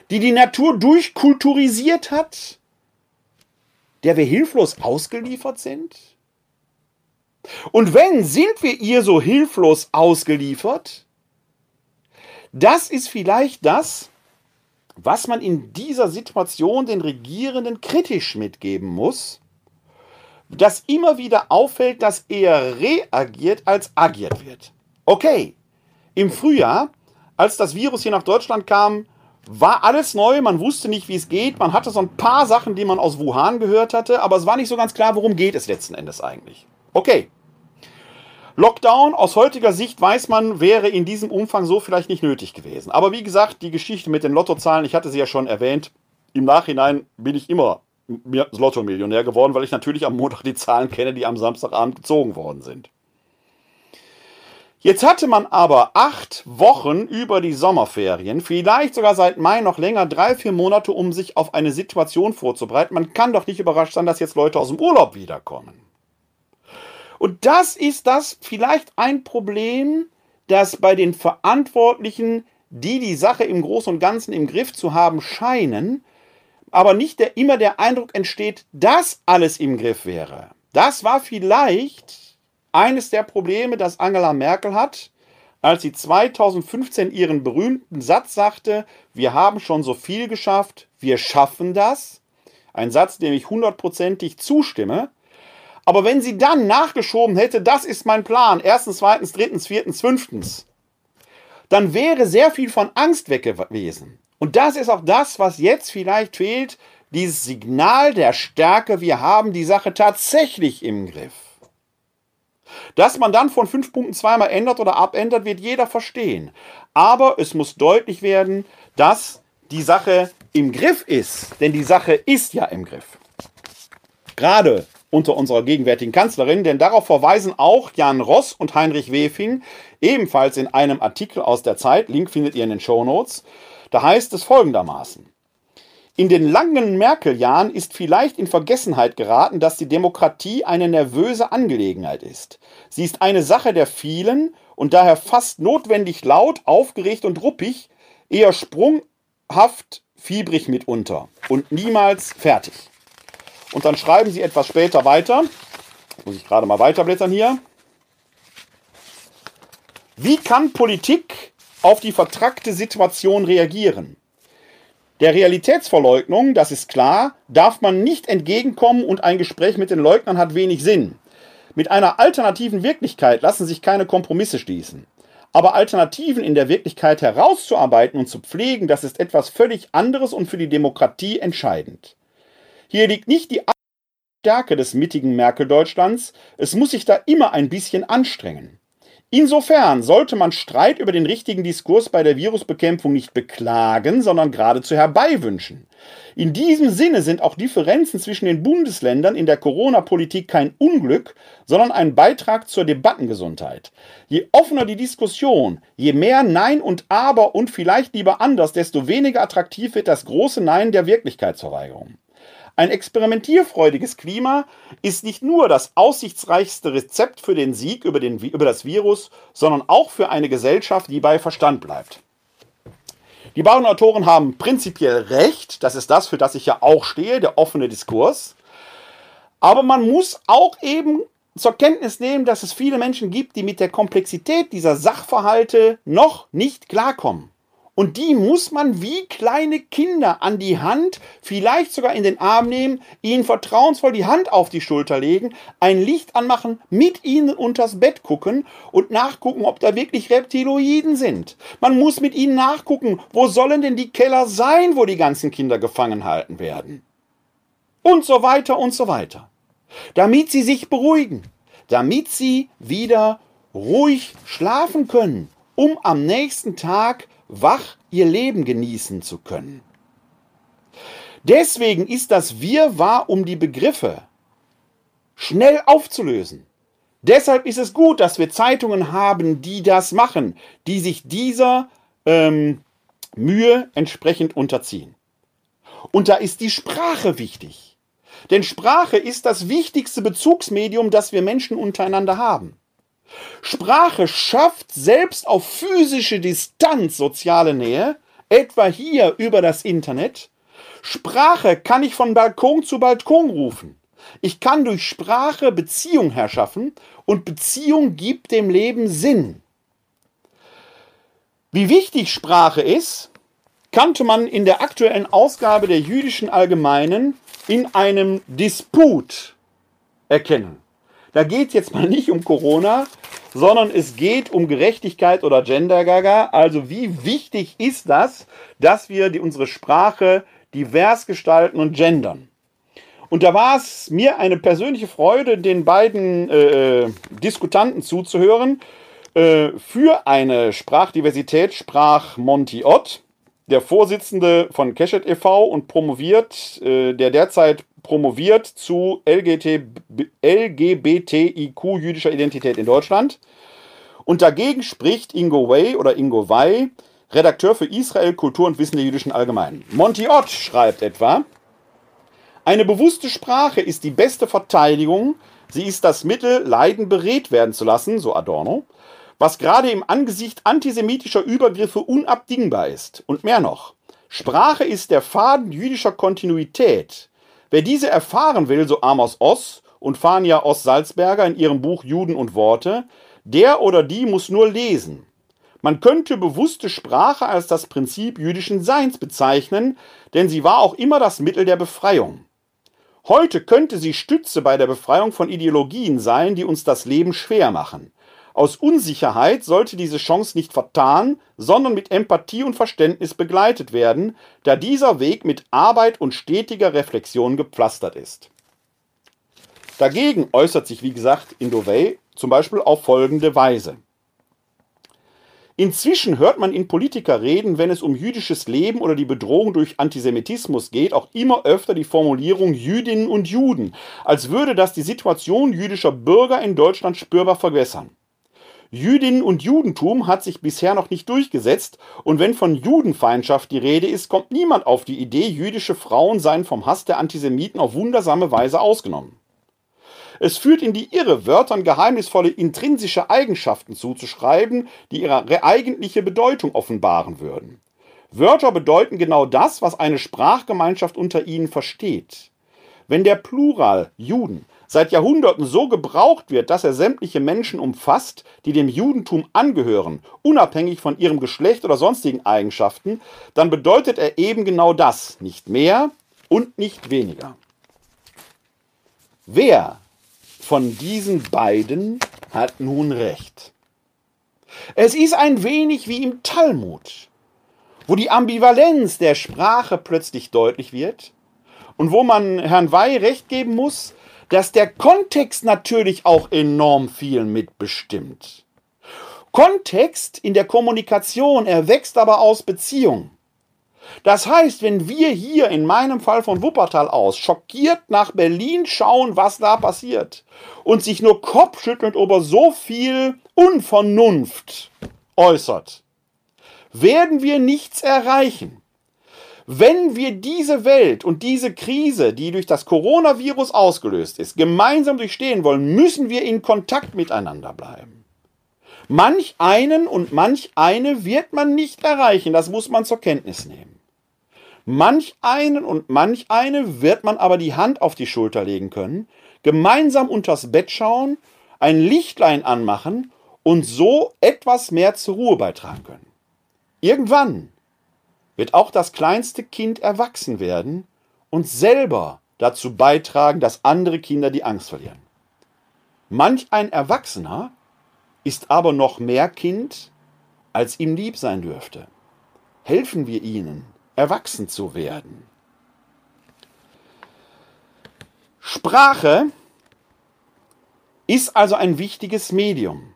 Speaker 1: die die Natur durchkulturisiert hat, der wir hilflos ausgeliefert sind? Und wenn, sind wir ihr so hilflos ausgeliefert? Das ist vielleicht das, was man in dieser Situation den Regierenden kritisch mitgeben muss, dass immer wieder auffällt, dass eher reagiert als agiert wird. Okay, im Frühjahr, als das Virus hier nach Deutschland kam, war alles neu, man wusste nicht, wie es geht, man hatte so ein paar Sachen, die man aus Wuhan gehört hatte, aber es war nicht so ganz klar, worum geht es letzten Endes eigentlich. Okay. Lockdown aus heutiger Sicht weiß man, wäre in diesem Umfang so vielleicht nicht nötig gewesen. Aber wie gesagt, die Geschichte mit den Lottozahlen, ich hatte sie ja schon erwähnt, im Nachhinein bin ich immer Lotto-Millionär geworden, weil ich natürlich am Montag die Zahlen kenne, die am Samstagabend gezogen worden sind. Jetzt hatte man aber acht Wochen über die Sommerferien, vielleicht sogar seit Mai noch länger, drei, vier Monate, um sich auf eine Situation vorzubereiten. Man kann doch nicht überrascht sein, dass jetzt Leute aus dem Urlaub wiederkommen. Und das ist das vielleicht ein Problem, das bei den Verantwortlichen, die die Sache im Großen und Ganzen im Griff zu haben scheinen, aber nicht der, immer der Eindruck entsteht, dass alles im Griff wäre. Das war vielleicht eines der Probleme, das Angela Merkel hat, als sie 2015 ihren berühmten Satz sagte, wir haben schon so viel geschafft, wir schaffen das. Ein Satz, dem ich hundertprozentig zustimme. Aber wenn sie dann nachgeschoben hätte, das ist mein Plan, erstens, zweitens, drittens, viertens, fünftens, dann wäre sehr viel von Angst weg gewesen. Und das ist auch das, was jetzt vielleicht fehlt, dieses Signal der Stärke, wir haben die Sache tatsächlich im Griff. Dass man dann von fünf Punkten zweimal ändert oder abändert, wird jeder verstehen. Aber es muss deutlich werden, dass die Sache im Griff ist. Denn die Sache ist ja im Griff. Gerade unter unserer gegenwärtigen Kanzlerin, denn darauf verweisen auch Jan Ross und Heinrich Wefing, ebenfalls in einem Artikel aus der Zeit, Link findet ihr in den Show Notes. Da heißt es folgendermaßen. In den langen Merkel-Jahren ist vielleicht in Vergessenheit geraten, dass die Demokratie eine nervöse Angelegenheit ist. Sie ist eine Sache der vielen und daher fast notwendig laut, aufgeregt und ruppig, eher sprunghaft, fiebrig mitunter und niemals fertig. Und dann schreiben sie etwas später weiter. Muss ich gerade mal weiterblättern hier. Wie kann Politik auf die vertrackte Situation reagieren? Der Realitätsverleugnung, das ist klar, darf man nicht entgegenkommen und ein Gespräch mit den Leugnern hat wenig Sinn. Mit einer alternativen Wirklichkeit lassen sich keine Kompromisse schließen. Aber Alternativen in der Wirklichkeit herauszuarbeiten und zu pflegen, das ist etwas völlig anderes und für die Demokratie entscheidend. Hier liegt nicht die Stärke des mittigen Merkel-Deutschlands, es muss sich da immer ein bisschen anstrengen. Insofern sollte man Streit über den richtigen Diskurs bei der Virusbekämpfung nicht beklagen, sondern geradezu herbeiwünschen. In diesem Sinne sind auch Differenzen zwischen den Bundesländern in der Corona-Politik kein Unglück, sondern ein Beitrag zur Debattengesundheit. Je offener die Diskussion, je mehr Nein und Aber und vielleicht lieber anders, desto weniger attraktiv wird das große Nein der Wirklichkeitsverweigerung. Ein experimentierfreudiges Klima ist nicht nur das aussichtsreichste Rezept für den Sieg über, den, über das Virus, sondern auch für eine Gesellschaft, die bei Verstand bleibt. Die beiden Autoren haben prinzipiell recht, das ist das, für das ich ja auch stehe, der offene Diskurs. Aber man muss auch eben zur Kenntnis nehmen, dass es viele Menschen gibt, die mit der Komplexität dieser Sachverhalte noch nicht klarkommen. Und die muss man wie kleine Kinder an die Hand, vielleicht sogar in den Arm nehmen, ihnen vertrauensvoll die Hand auf die Schulter legen, ein Licht anmachen, mit ihnen unters Bett gucken und nachgucken, ob da wirklich Reptiloiden sind. Man muss mit ihnen nachgucken, wo sollen denn die Keller sein, wo die ganzen Kinder gefangen halten werden. Und so weiter und so weiter. Damit sie sich beruhigen, damit sie wieder ruhig schlafen können, um am nächsten Tag wach ihr Leben genießen zu können. Deswegen ist das Wirrwarr um die Begriffe schnell aufzulösen. Deshalb ist es gut, dass wir Zeitungen haben, die das machen, die sich dieser ähm, Mühe entsprechend unterziehen. Und da ist die Sprache wichtig. Denn Sprache ist das wichtigste Bezugsmedium, das wir Menschen untereinander haben. Sprache schafft selbst auf physische Distanz soziale Nähe, etwa hier über das Internet. Sprache kann ich von Balkon zu Balkon rufen. Ich kann durch Sprache Beziehung herschaffen und Beziehung gibt dem Leben Sinn. Wie wichtig Sprache ist, kannte man in der aktuellen Ausgabe der jüdischen Allgemeinen in einem Disput erkennen. Da geht es jetzt mal nicht um Corona, sondern es geht um Gerechtigkeit oder Gender Gaga. Also wie wichtig ist das, dass wir die, unsere Sprache divers gestalten und gendern? Und da war es mir eine persönliche Freude, den beiden äh, Diskutanten zuzuhören. Äh, für eine Sprachdiversität sprach Monty Ott, der Vorsitzende von Keshet e.V. und promoviert, äh, der derzeit promoviert zu LGBT, LGBTIQ jüdischer Identität in Deutschland. Und dagegen spricht Ingo Way oder Ingo Wei, Redakteur für Israel, Kultur und Wissen der jüdischen Allgemeinen. Monty Ott schreibt etwa, eine bewusste Sprache ist die beste Verteidigung. Sie ist das Mittel, Leiden beredt werden zu lassen, so Adorno, was gerade im Angesicht antisemitischer Übergriffe unabdingbar ist. Und mehr noch, Sprache ist der Faden jüdischer Kontinuität. Wer diese erfahren will, so Amos Oss und Fania Oss-Salzberger in ihrem Buch Juden und Worte, der oder die muss nur lesen. Man könnte bewusste Sprache als das Prinzip jüdischen Seins bezeichnen, denn sie war auch immer das Mittel der Befreiung. Heute könnte sie Stütze bei der Befreiung von Ideologien sein, die uns das Leben schwer machen. Aus Unsicherheit sollte diese Chance nicht vertan, sondern mit Empathie und Verständnis begleitet werden, da dieser Weg mit Arbeit und stetiger Reflexion gepflastert ist. Dagegen äußert sich, wie gesagt, Indovey zum Beispiel auf folgende Weise. Inzwischen hört man in Politiker reden, wenn es um jüdisches Leben oder die Bedrohung durch Antisemitismus geht, auch immer öfter die Formulierung Jüdinnen und Juden, als würde das die Situation jüdischer Bürger in Deutschland spürbar verwässern. Jüdinnen und Judentum hat sich bisher noch nicht durchgesetzt, und wenn von Judenfeindschaft die Rede ist, kommt niemand auf die Idee, jüdische Frauen seien vom Hass der Antisemiten auf wundersame Weise ausgenommen. Es führt in die Irre, Wörtern geheimnisvolle intrinsische Eigenschaften zuzuschreiben, die ihre eigentliche Bedeutung offenbaren würden. Wörter bedeuten genau das, was eine Sprachgemeinschaft unter ihnen versteht. Wenn der Plural Juden seit Jahrhunderten so gebraucht wird, dass er sämtliche Menschen umfasst, die dem Judentum angehören, unabhängig von ihrem Geschlecht oder sonstigen Eigenschaften, dann bedeutet er eben genau das, nicht mehr und nicht weniger. Wer von diesen beiden hat nun recht. Es ist ein wenig wie im Talmud, wo die Ambivalenz der Sprache plötzlich deutlich wird und wo man Herrn Wey recht geben muss, dass der Kontext natürlich auch enorm viel mitbestimmt. Kontext in der Kommunikation erwächst aber aus Beziehung. Das heißt, wenn wir hier in meinem Fall von Wuppertal aus schockiert nach Berlin schauen, was da passiert und sich nur kopfschüttelnd über so viel Unvernunft äußert, werden wir nichts erreichen. Wenn wir diese Welt und diese Krise, die durch das Coronavirus ausgelöst ist, gemeinsam durchstehen wollen, müssen wir in Kontakt miteinander bleiben. Manch einen und manch eine wird man nicht erreichen, das muss man zur Kenntnis nehmen. Manch einen und manch eine wird man aber die Hand auf die Schulter legen können, gemeinsam unters Bett schauen, ein Lichtlein anmachen und so etwas mehr zur Ruhe beitragen können. Irgendwann wird auch das kleinste Kind erwachsen werden und selber dazu beitragen, dass andere Kinder die Angst verlieren. Manch ein Erwachsener ist aber noch mehr Kind, als ihm lieb sein dürfte. Helfen wir ihnen, erwachsen zu werden. Sprache ist also ein wichtiges Medium.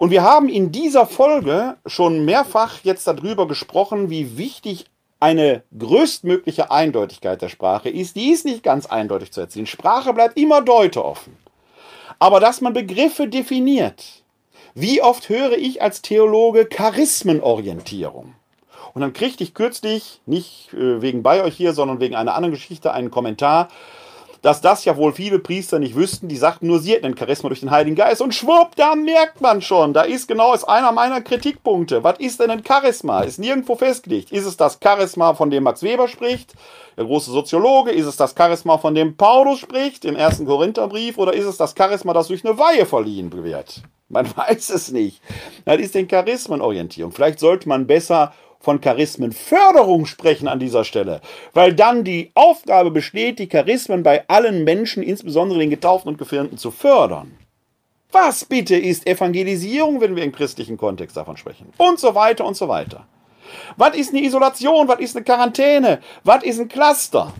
Speaker 1: Und wir haben in dieser Folge schon mehrfach jetzt darüber gesprochen, wie wichtig eine größtmögliche Eindeutigkeit der Sprache ist. Die ist nicht ganz eindeutig zu erzielen. Sprache bleibt immer deuteoffen. Aber dass man Begriffe definiert. Wie oft höre ich als Theologe Charismenorientierung? Und dann kriegte ich kürzlich, nicht äh, wegen bei euch hier, sondern wegen einer anderen Geschichte, einen Kommentar, dass das ja wohl viele Priester nicht wüssten. Die sagten nur, sie hätten ein Charisma durch den Heiligen Geist. Und schwupp, da merkt man schon, da ist genau ist einer meiner Kritikpunkte. Was ist denn ein Charisma? Ist nirgendwo festgelegt. Ist es das Charisma, von dem Max Weber spricht, der große Soziologe? Ist es das Charisma, von dem Paulus spricht, im ersten Korintherbrief? Oder ist es das Charisma, das durch eine Weihe verliehen wird? Man [LAUGHS] weiß es nicht. Das ist den Charismenorientierung. Vielleicht sollte man besser von Charismenförderung sprechen an dieser Stelle, weil dann die Aufgabe besteht, die Charismen bei allen Menschen, insbesondere den Getauften und Gefirmten, zu fördern. Was bitte ist Evangelisierung, wenn wir im christlichen Kontext davon sprechen? Und so weiter und so weiter. Was ist eine Isolation? Was ist eine Quarantäne? Was ist ein Cluster?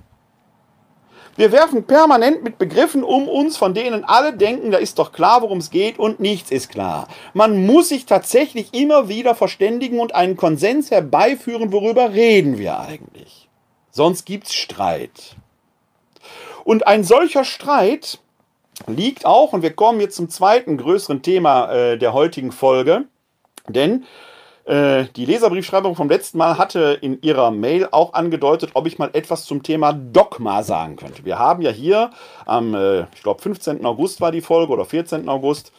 Speaker 1: Wir werfen permanent mit Begriffen um uns, von denen alle denken, da ist doch klar, worum es geht und nichts ist klar. Man muss sich tatsächlich immer wieder verständigen und einen Konsens herbeiführen, worüber reden wir eigentlich. Sonst gibt's Streit. Und ein solcher Streit liegt auch, und wir kommen jetzt zum zweiten größeren Thema äh, der heutigen Folge, denn die Leserbriefschreiberin vom letzten Mal hatte in ihrer Mail auch angedeutet, ob ich mal etwas zum Thema Dogma sagen könnte. Wir haben ja hier am, äh, ich glaube, 15. August war die Folge oder 14. August.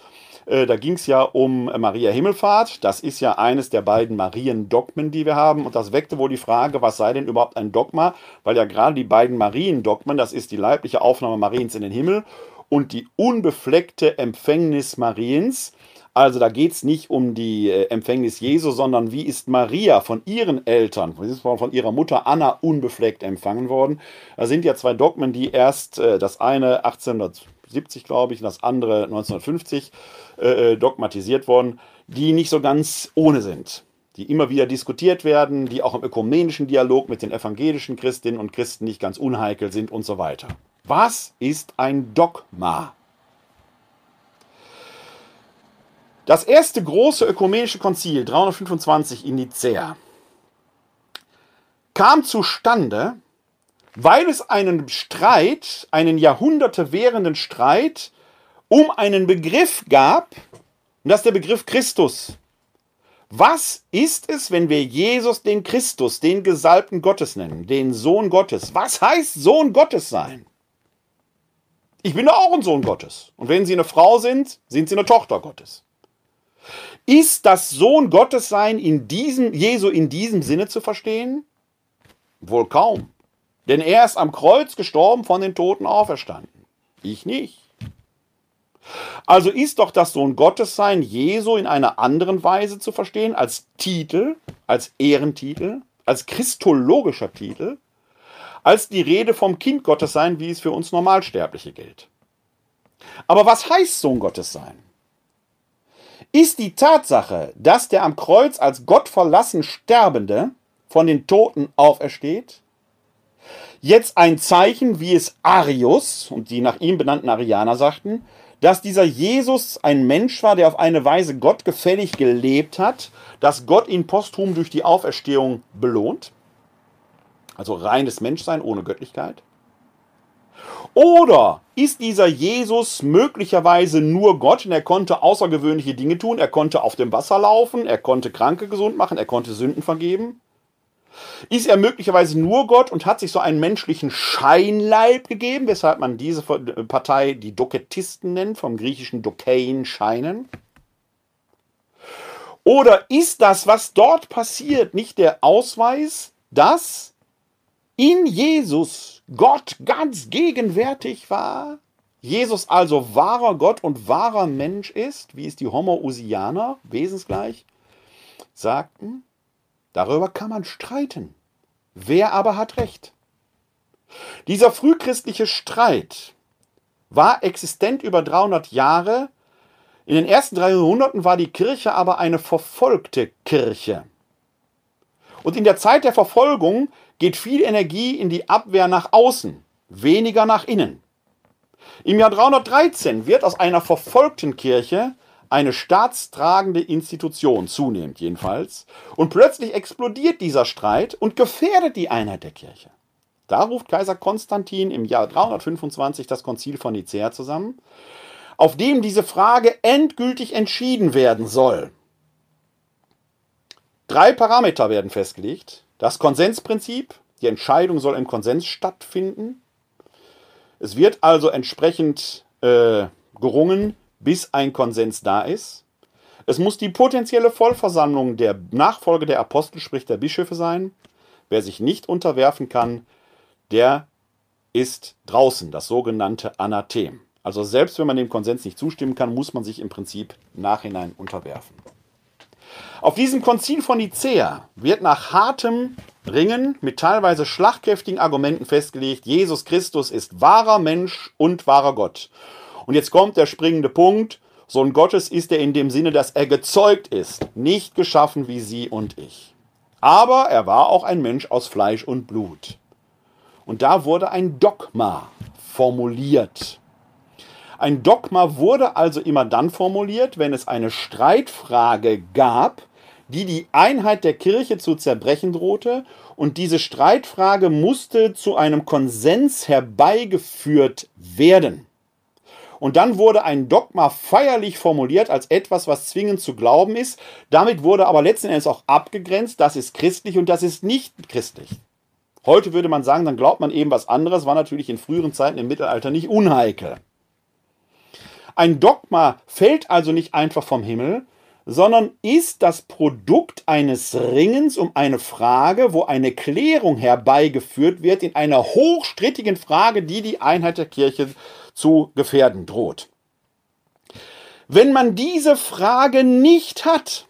Speaker 1: Äh, da ging es ja um Maria Himmelfahrt. Das ist ja eines der beiden Mariendogmen, die wir haben. Und das weckte wohl die Frage, was sei denn überhaupt ein Dogma? Weil ja gerade die beiden Mariendogmen, das ist die leibliche Aufnahme Mariens in den Himmel und die unbefleckte Empfängnis Mariens, also da geht es nicht um die äh, Empfängnis Jesu, sondern wie ist Maria von ihren Eltern, von ihrer Mutter Anna unbefleckt empfangen worden. Da sind ja zwei Dogmen, die erst äh, das eine 1870, glaube ich, und das andere 1950 äh, dogmatisiert wurden, die nicht so ganz ohne sind die immer wieder diskutiert werden, die auch im ökumenischen Dialog mit den evangelischen Christinnen und Christen nicht ganz unheikel sind und so weiter. Was ist ein Dogma? Das erste große ökumenische Konzil, 325 in Nicäa, kam zustande, weil es einen Streit, einen Jahrhunderte währenden Streit um einen Begriff gab, und das ist der Begriff Christus. Was ist es, wenn wir Jesus den Christus, den Gesalbten Gottes nennen, den Sohn Gottes? Was heißt Sohn Gottes sein? Ich bin doch auch ein Sohn Gottes. Und wenn Sie eine Frau sind, sind Sie eine Tochter Gottes. Ist das Sohn Gottes sein in diesem, Jesu in diesem Sinne zu verstehen? Wohl kaum. Denn er ist am Kreuz gestorben, von den Toten auferstanden. Ich nicht. Also ist doch das Sohn Gottes sein Jesu in einer anderen Weise zu verstehen, als Titel, als Ehrentitel, als christologischer Titel, als die Rede vom Kind Gottes sein, wie es für uns Normalsterbliche gilt. Aber was heißt Sohn Gottes sein? Ist die Tatsache, dass der am Kreuz als Gott verlassen Sterbende von den Toten aufersteht, jetzt ein Zeichen, wie es Arius und die nach ihm benannten Arianer sagten, dass dieser Jesus ein Mensch war, der auf eine Weise gottgefällig gelebt hat, dass Gott ihn posthum durch die Auferstehung belohnt, also reines Menschsein ohne Göttlichkeit. Oder ist dieser Jesus möglicherweise nur Gott und er konnte außergewöhnliche Dinge tun? Er konnte auf dem Wasser laufen, er konnte Kranke gesund machen, er konnte Sünden vergeben? Ist er möglicherweise nur Gott und hat sich so einen menschlichen Scheinleib gegeben, weshalb man diese Partei die Doketisten nennt, vom griechischen Dokein scheinen? Oder ist das, was dort passiert, nicht der Ausweis, dass in Jesus Gott ganz gegenwärtig war, Jesus also wahrer Gott und wahrer Mensch ist, wie es die Homo-Usianer wesensgleich sagten, darüber kann man streiten. Wer aber hat recht? Dieser frühchristliche Streit war existent über 300 Jahre. In den ersten drei Jahrhunderten war die Kirche aber eine verfolgte Kirche. Und in der Zeit der Verfolgung geht viel Energie in die Abwehr nach außen, weniger nach innen. Im Jahr 313 wird aus einer verfolgten Kirche eine staatstragende Institution, zunehmend jedenfalls, und plötzlich explodiert dieser Streit und gefährdet die Einheit der Kirche. Da ruft Kaiser Konstantin im Jahr 325 das Konzil von Nicäa zusammen, auf dem diese Frage endgültig entschieden werden soll. Drei Parameter werden festgelegt. Das Konsensprinzip, die Entscheidung soll im Konsens stattfinden. Es wird also entsprechend äh, gerungen, bis ein Konsens da ist. Es muss die potenzielle Vollversammlung der Nachfolge der Apostel, sprich der Bischöfe sein. Wer sich nicht unterwerfen kann, der ist draußen, das sogenannte Anathem. Also selbst wenn man dem Konsens nicht zustimmen kann, muss man sich im Prinzip nachhinein unterwerfen. Auf diesem Konzil von Nicea wird nach hartem Ringen mit teilweise schlagkräftigen Argumenten festgelegt, Jesus Christus ist wahrer Mensch und wahrer Gott. Und jetzt kommt der springende Punkt. Sohn Gottes ist er in dem Sinne, dass er gezeugt ist, nicht geschaffen wie Sie und ich. Aber er war auch ein Mensch aus Fleisch und Blut. Und da wurde ein Dogma formuliert. Ein Dogma wurde also immer dann formuliert, wenn es eine Streitfrage gab, die die Einheit der Kirche zu zerbrechen drohte, und diese Streitfrage musste zu einem Konsens herbeigeführt werden. Und dann wurde ein Dogma feierlich formuliert als etwas, was zwingend zu glauben ist. Damit wurde aber letzten Endes auch abgegrenzt, das ist christlich und das ist nicht christlich. Heute würde man sagen, dann glaubt man eben was anderes, war natürlich in früheren Zeiten im Mittelalter nicht unheikel. Ein Dogma fällt also nicht einfach vom Himmel, sondern ist das Produkt eines Ringens um eine Frage, wo eine Klärung herbeigeführt wird in einer hochstrittigen Frage, die die Einheit der Kirche zu gefährden droht. Wenn man diese Frage nicht hat,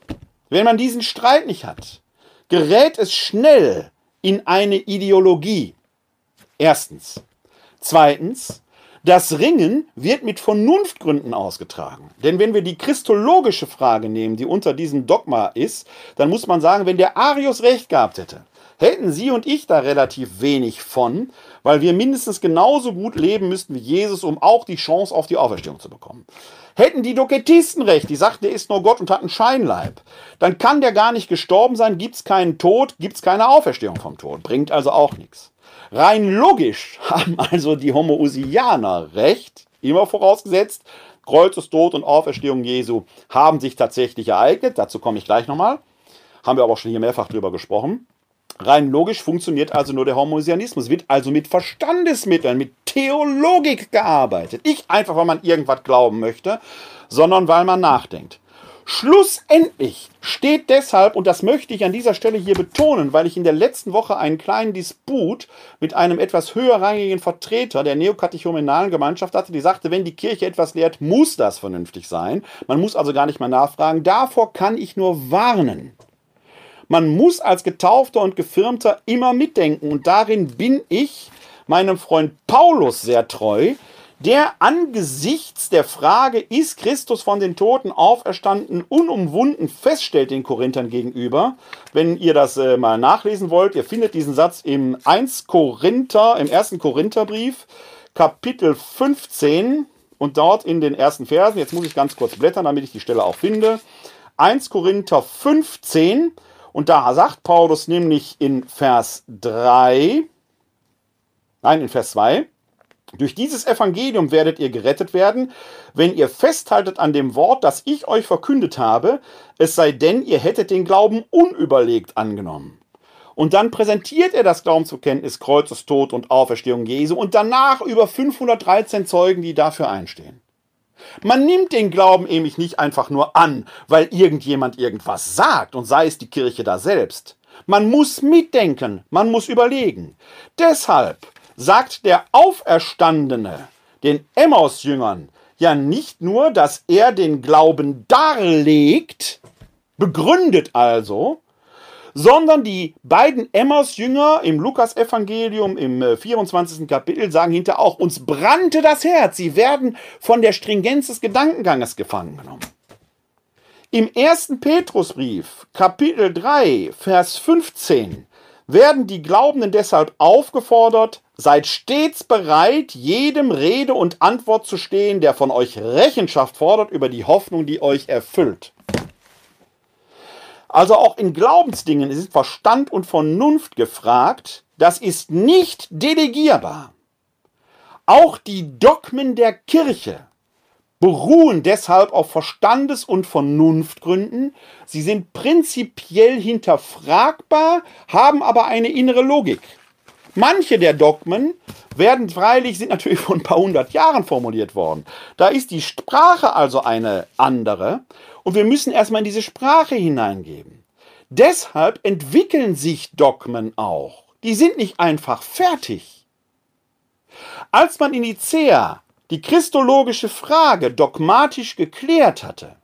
Speaker 1: wenn man diesen Streit nicht hat, gerät es schnell in eine Ideologie. Erstens. Zweitens, das Ringen wird mit Vernunftgründen ausgetragen. Denn wenn wir die christologische Frage nehmen, die unter diesem Dogma ist, dann muss man sagen, wenn der Arius recht gehabt hätte, hätten Sie und ich da relativ wenig von, weil wir mindestens genauso gut leben müssten wie Jesus, um auch die Chance auf die Auferstehung zu bekommen. Hätten die Doketisten recht, die sagten, der ist nur Gott und hat einen Scheinleib, dann kann der gar nicht gestorben sein, gibt es keinen Tod, gibt es keine Auferstehung vom Tod, bringt also auch nichts. Rein logisch [LAUGHS] haben also die Homoousianer recht, immer vorausgesetzt, Kreuzestod und Auferstehung Jesu haben sich tatsächlich ereignet, dazu komme ich gleich nochmal, haben wir aber auch schon hier mehrfach drüber gesprochen. Rein logisch funktioniert also nur der Homoisianismus. Wird also mit Verstandesmitteln, mit Theologik gearbeitet. Nicht einfach, weil man irgendwas glauben möchte, sondern weil man nachdenkt. Schlussendlich steht deshalb, und das möchte ich an dieser Stelle hier betonen, weil ich in der letzten Woche einen kleinen Disput mit einem etwas höherrangigen Vertreter der neokatechumenalen Gemeinschaft hatte, die sagte, wenn die Kirche etwas lehrt, muss das vernünftig sein. Man muss also gar nicht mehr nachfragen. Davor kann ich nur warnen. Man muss als Getaufter und Gefirmter immer mitdenken. Und darin bin ich meinem Freund Paulus sehr treu, der angesichts der Frage, ist Christus von den Toten auferstanden, unumwunden feststellt den Korinthern gegenüber. Wenn ihr das äh, mal nachlesen wollt, ihr findet diesen Satz im 1 Korinther, im 1. Korintherbrief, Kapitel 15 und dort in den ersten Versen. Jetzt muss ich ganz kurz blättern, damit ich die Stelle auch finde. 1 Korinther 15 und da sagt Paulus nämlich in Vers 3, nein, in Vers 2, durch dieses Evangelium werdet ihr gerettet werden, wenn ihr festhaltet an dem Wort, das ich euch verkündet habe, es sei denn, ihr hättet den Glauben unüberlegt angenommen. Und dann präsentiert er das Glaubensbekenntnis Kreuzes Tod und Auferstehung Jesu und danach über 513 Zeugen, die dafür einstehen. Man nimmt den Glauben nämlich nicht einfach nur an, weil irgendjemand irgendwas sagt und sei es die Kirche da selbst. Man muss mitdenken, man muss überlegen. Deshalb sagt der Auferstandene den Emmaus-Jüngern ja nicht nur, dass er den Glauben darlegt, begründet also, sondern die beiden Emmaus-Jünger im Lukas-Evangelium im 24. Äh, Kapitel sagen hinter auch, uns brannte das Herz, sie werden von der Stringenz des Gedankenganges gefangen genommen. Im ersten Petrusbrief, Kapitel 3, Vers 15, werden die Glaubenden deshalb aufgefordert, seid stets bereit, jedem Rede und Antwort zu stehen, der von euch Rechenschaft fordert über die Hoffnung, die euch erfüllt. Also auch in Glaubensdingen ist Verstand und Vernunft gefragt. Das ist nicht delegierbar. Auch die Dogmen der Kirche beruhen deshalb auf Verstandes- und Vernunftgründen. Sie sind prinzipiell hinterfragbar, haben aber eine innere Logik. Manche der Dogmen werden freilich, sind natürlich vor ein paar hundert Jahren formuliert worden. Da ist die Sprache also eine andere und wir müssen erstmal in diese Sprache hineingeben. Deshalb entwickeln sich Dogmen auch. Die sind nicht einfach fertig. Als man in Nicea die christologische Frage dogmatisch geklärt hatte,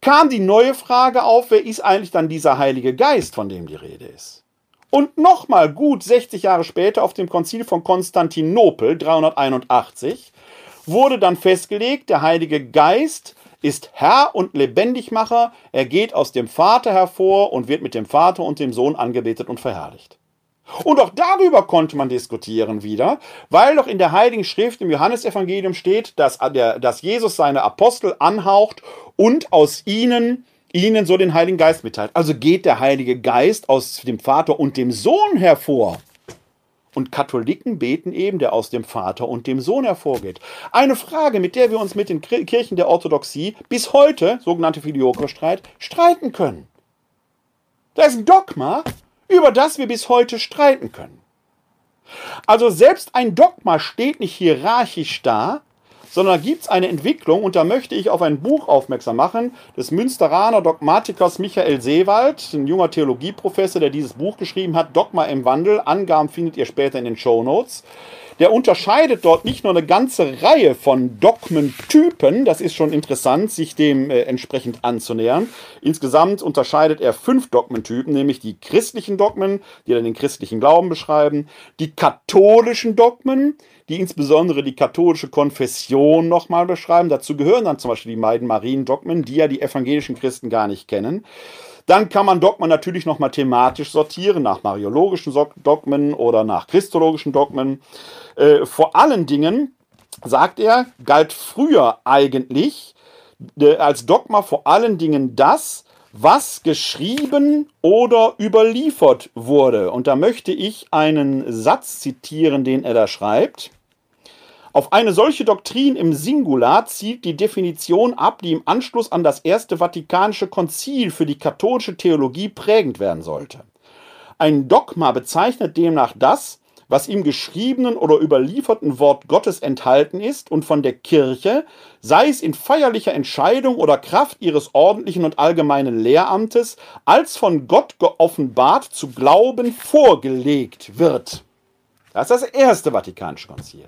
Speaker 1: kam die neue Frage auf, wer ist eigentlich dann dieser Heilige Geist, von dem die Rede ist. Und nochmal gut 60 Jahre später auf dem Konzil von Konstantinopel 381 wurde dann festgelegt, der Heilige Geist ist Herr und Lebendigmacher, er geht aus dem Vater hervor und wird mit dem Vater und dem Sohn angebetet und verherrlicht. Und auch darüber konnte man diskutieren wieder, weil doch in der Heiligen Schrift im Johannesevangelium steht, dass, dass Jesus seine Apostel anhaucht und aus ihnen ihnen so den Heiligen Geist mitteilt. Also geht der Heilige Geist aus dem Vater und dem Sohn hervor. Und Katholiken beten eben, der aus dem Vater und dem Sohn hervorgeht. Eine Frage, mit der wir uns mit den Kirchen der Orthodoxie bis heute, sogenannte Filioque-Streit, streiten können. Da ist ein Dogma, über das wir bis heute streiten können. Also selbst ein Dogma steht nicht hierarchisch da, sondern da gibt es eine Entwicklung und da möchte ich auf ein Buch aufmerksam machen des Münsteraner Dogmatikers Michael Seewald, ein junger Theologieprofessor, der dieses Buch geschrieben hat, Dogma im Wandel. Angaben findet ihr später in den Show Notes. Der unterscheidet dort nicht nur eine ganze Reihe von Dogmentypen, das ist schon interessant, sich dem äh, entsprechend anzunähern. Insgesamt unterscheidet er fünf Dogmentypen, nämlich die christlichen Dogmen, die dann den christlichen Glauben beschreiben, die katholischen Dogmen, die insbesondere die katholische Konfession nochmal beschreiben. Dazu gehören dann zum Beispiel die beiden Mariendogmen, die ja die evangelischen Christen gar nicht kennen. Dann kann man Dogmen natürlich nochmal thematisch sortieren, nach mariologischen Dogmen oder nach christologischen Dogmen. Äh, vor allen Dingen, sagt er, galt früher eigentlich äh, als Dogma vor allen Dingen das, was geschrieben oder überliefert wurde. Und da möchte ich einen Satz zitieren, den er da schreibt. Auf eine solche Doktrin im Singular zielt die Definition ab, die im Anschluss an das Erste Vatikanische Konzil für die katholische Theologie prägend werden sollte. Ein Dogma bezeichnet demnach das, was im geschriebenen oder überlieferten Wort Gottes enthalten ist und von der Kirche, sei es in feierlicher Entscheidung oder Kraft ihres ordentlichen und allgemeinen Lehramtes, als von Gott geoffenbart zu glauben vorgelegt wird. Das ist das erste Vatikanische Konzil.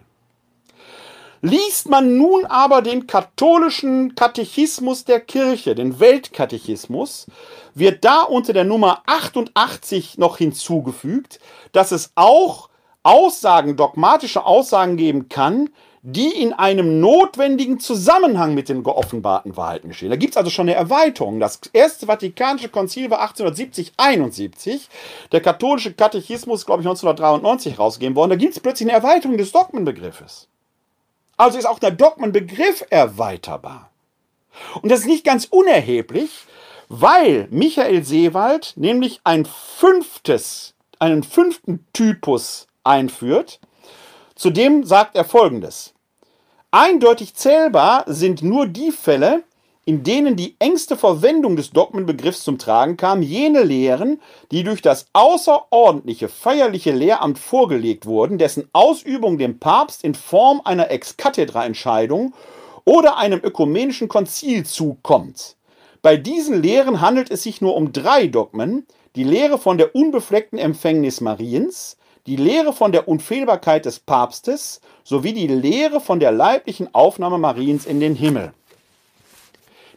Speaker 1: Liest man nun aber den katholischen Katechismus der Kirche, den Weltkatechismus, wird da unter der Nummer 88 noch hinzugefügt, dass es auch Aussagen, dogmatische Aussagen geben kann, die in einem notwendigen Zusammenhang mit den geoffenbarten Wahrheiten stehen. Da gibt es also schon eine Erweiterung. Das erste Vatikanische Konzil war 1870, 71. Der katholische Katechismus, glaube ich, 1993 rausgegeben worden. Da gibt es plötzlich eine Erweiterung des Dogmenbegriffes. Also ist auch der Dogmenbegriff erweiterbar. Und das ist nicht ganz unerheblich, weil Michael Seewald nämlich ein fünftes, einen fünften Typus einführt. Zudem sagt er folgendes. Eindeutig zählbar sind nur die Fälle, in denen die engste Verwendung des Dogmenbegriffs zum Tragen kam, jene Lehren, die durch das außerordentliche feierliche Lehramt vorgelegt wurden, dessen Ausübung dem Papst in Form einer Ex-Cathedra-Entscheidung oder einem ökumenischen Konzil zukommt. Bei diesen Lehren handelt es sich nur um drei Dogmen, die Lehre von der unbefleckten Empfängnis Mariens, die Lehre von der Unfehlbarkeit des Papstes sowie die Lehre von der leiblichen Aufnahme Mariens in den Himmel.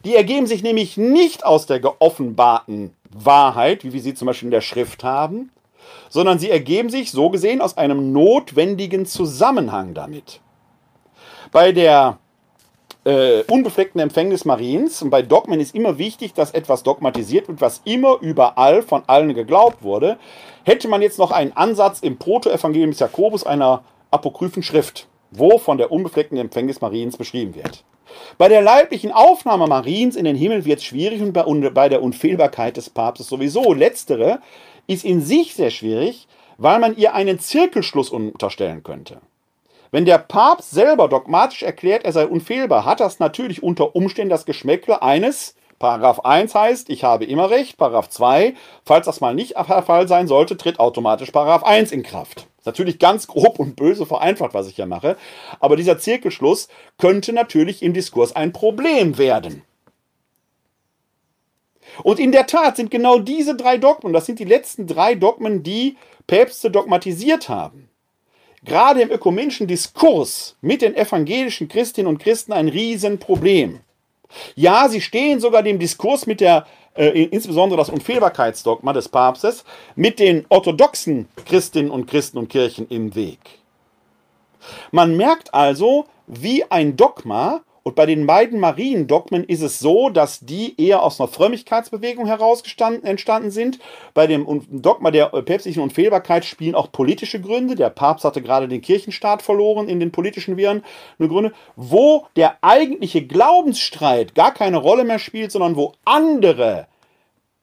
Speaker 1: Die ergeben sich nämlich nicht aus der geoffenbarten Wahrheit, wie wir sie zum Beispiel in der Schrift haben, sondern sie ergeben sich so gesehen aus einem notwendigen Zusammenhang damit. Bei der äh, unbefleckten Empfängnis Mariens und bei Dogmen ist immer wichtig, dass etwas dogmatisiert wird, was immer überall von allen geglaubt wurde. Hätte man jetzt noch einen Ansatz im Protoevangelium des Jakobus einer apokryphen Schrift, wo von der unbefleckten Empfängnis Mariens beschrieben wird. Bei der leiblichen Aufnahme Mariens in den Himmel wird es schwierig und bei der Unfehlbarkeit des Papstes sowieso. Letztere ist in sich sehr schwierig, weil man ihr einen Zirkelschluss unterstellen könnte. Wenn der Papst selber dogmatisch erklärt, er sei unfehlbar, hat das natürlich unter Umständen das Geschmäckle eines Paragraph 1 heißt, ich habe immer recht. Paragraph 2, falls das mal nicht der Fall sein sollte, tritt automatisch Paragraph 1 in Kraft. Natürlich ganz grob und böse vereinfacht, was ich hier mache. Aber dieser Zirkelschluss könnte natürlich im Diskurs ein Problem werden. Und in der Tat sind genau diese drei Dogmen, das sind die letzten drei Dogmen, die Päpste dogmatisiert haben. Gerade im ökumenischen Diskurs mit den evangelischen Christinnen und Christen ein Riesenproblem. Ja, sie stehen sogar dem Diskurs mit der äh, insbesondere das Unfehlbarkeitsdogma des Papstes, mit den orthodoxen Christinnen und Christen und Kirchen im Weg. Man merkt also, wie ein Dogma Und bei den beiden Mariendogmen ist es so, dass die eher aus einer Frömmigkeitsbewegung heraus entstanden sind. Bei dem Dogma der päpstlichen Unfehlbarkeit spielen auch politische Gründe. Der Papst hatte gerade den Kirchenstaat verloren in den politischen Wirren. Eine Gründe, wo der eigentliche Glaubensstreit gar keine Rolle mehr spielt, sondern wo andere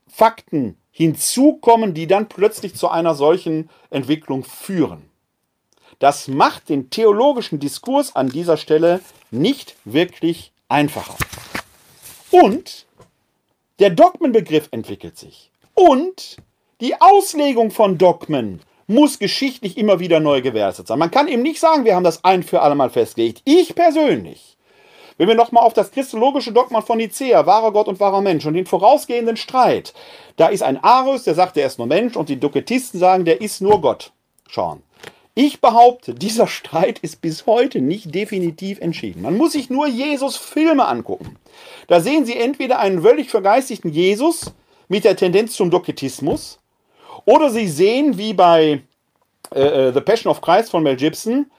Speaker 1: Fakten hinzukommen, die dann plötzlich zu einer solchen Entwicklung führen. Das macht den theologischen Diskurs an dieser Stelle nicht wirklich einfacher. Und der Dogmenbegriff entwickelt sich. Und die Auslegung von Dogmen muss geschichtlich immer wieder neu gewertet sein. Man kann eben nicht sagen, wir haben das ein für alle Mal festgelegt. Ich persönlich, wenn wir nochmal auf das christologische Dogma von Nicea, wahrer Gott und wahrer Mensch und den vorausgehenden Streit, da ist ein Arius, der sagt, der ist nur Mensch und die Doketisten sagen, der ist nur Gott. Schauen. Ich behaupte, dieser Streit ist bis heute nicht definitiv entschieden. Man muss sich nur Jesus Filme angucken. Da sehen Sie entweder einen völlig vergeistigten Jesus mit der Tendenz zum Doketismus oder Sie sehen, wie bei äh, äh, The Passion of Christ von Mel Gibson,